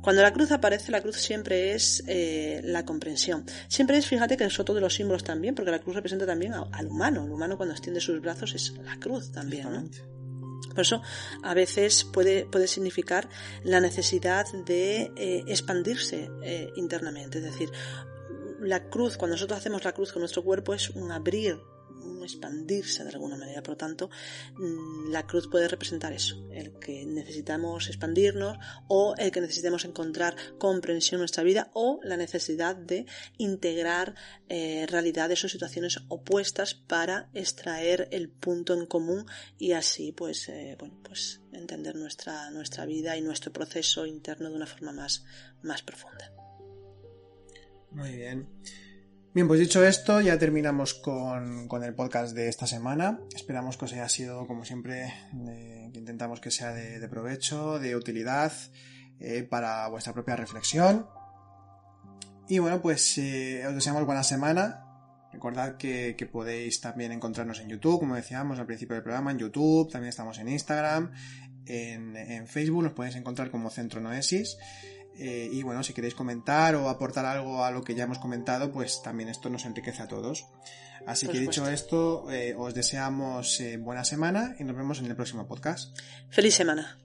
Cuando la cruz aparece, la cruz siempre es eh, la comprensión. Siempre es, fíjate que es otro de los símbolos también, porque la cruz representa también al humano. El humano cuando extiende sus brazos es la cruz también. Por eso a veces puede, puede significar la necesidad de eh, expandirse eh, internamente. Es decir, la cruz, cuando nosotros hacemos la cruz con nuestro cuerpo, es un abrir expandirse de alguna manera. Por lo tanto, mm, la cruz puede representar eso, el que necesitamos expandirnos o el que necesitemos encontrar comprensión en nuestra vida o la necesidad de integrar eh, realidades o situaciones opuestas para extraer el punto en común y así pues, eh, bueno, pues entender nuestra, nuestra vida y nuestro proceso interno de una forma más, más profunda. Muy bien. Bien, pues dicho esto, ya terminamos con, el podcast de esta semana. Esperamos que os haya sido, como siempre, que intentamos que sea de, provecho, de utilidad eh, para vuestra propia reflexión. Y bueno, pues eh, os deseamos buena semana. Recordad que, podéis también encontrarnos en YouTube, como decíamos al principio del programa, en YouTube, también estamos en Instagram, en, en Facebook, nos podéis encontrar como Centro Noesis. Eh, y bueno, si queréis comentar o aportar algo a lo que ya hemos comentado, pues también esto nos enriquece a todos. Así que dicho esto, eh, os deseamos eh, buena semana y nos vemos en el próximo podcast. Feliz semana.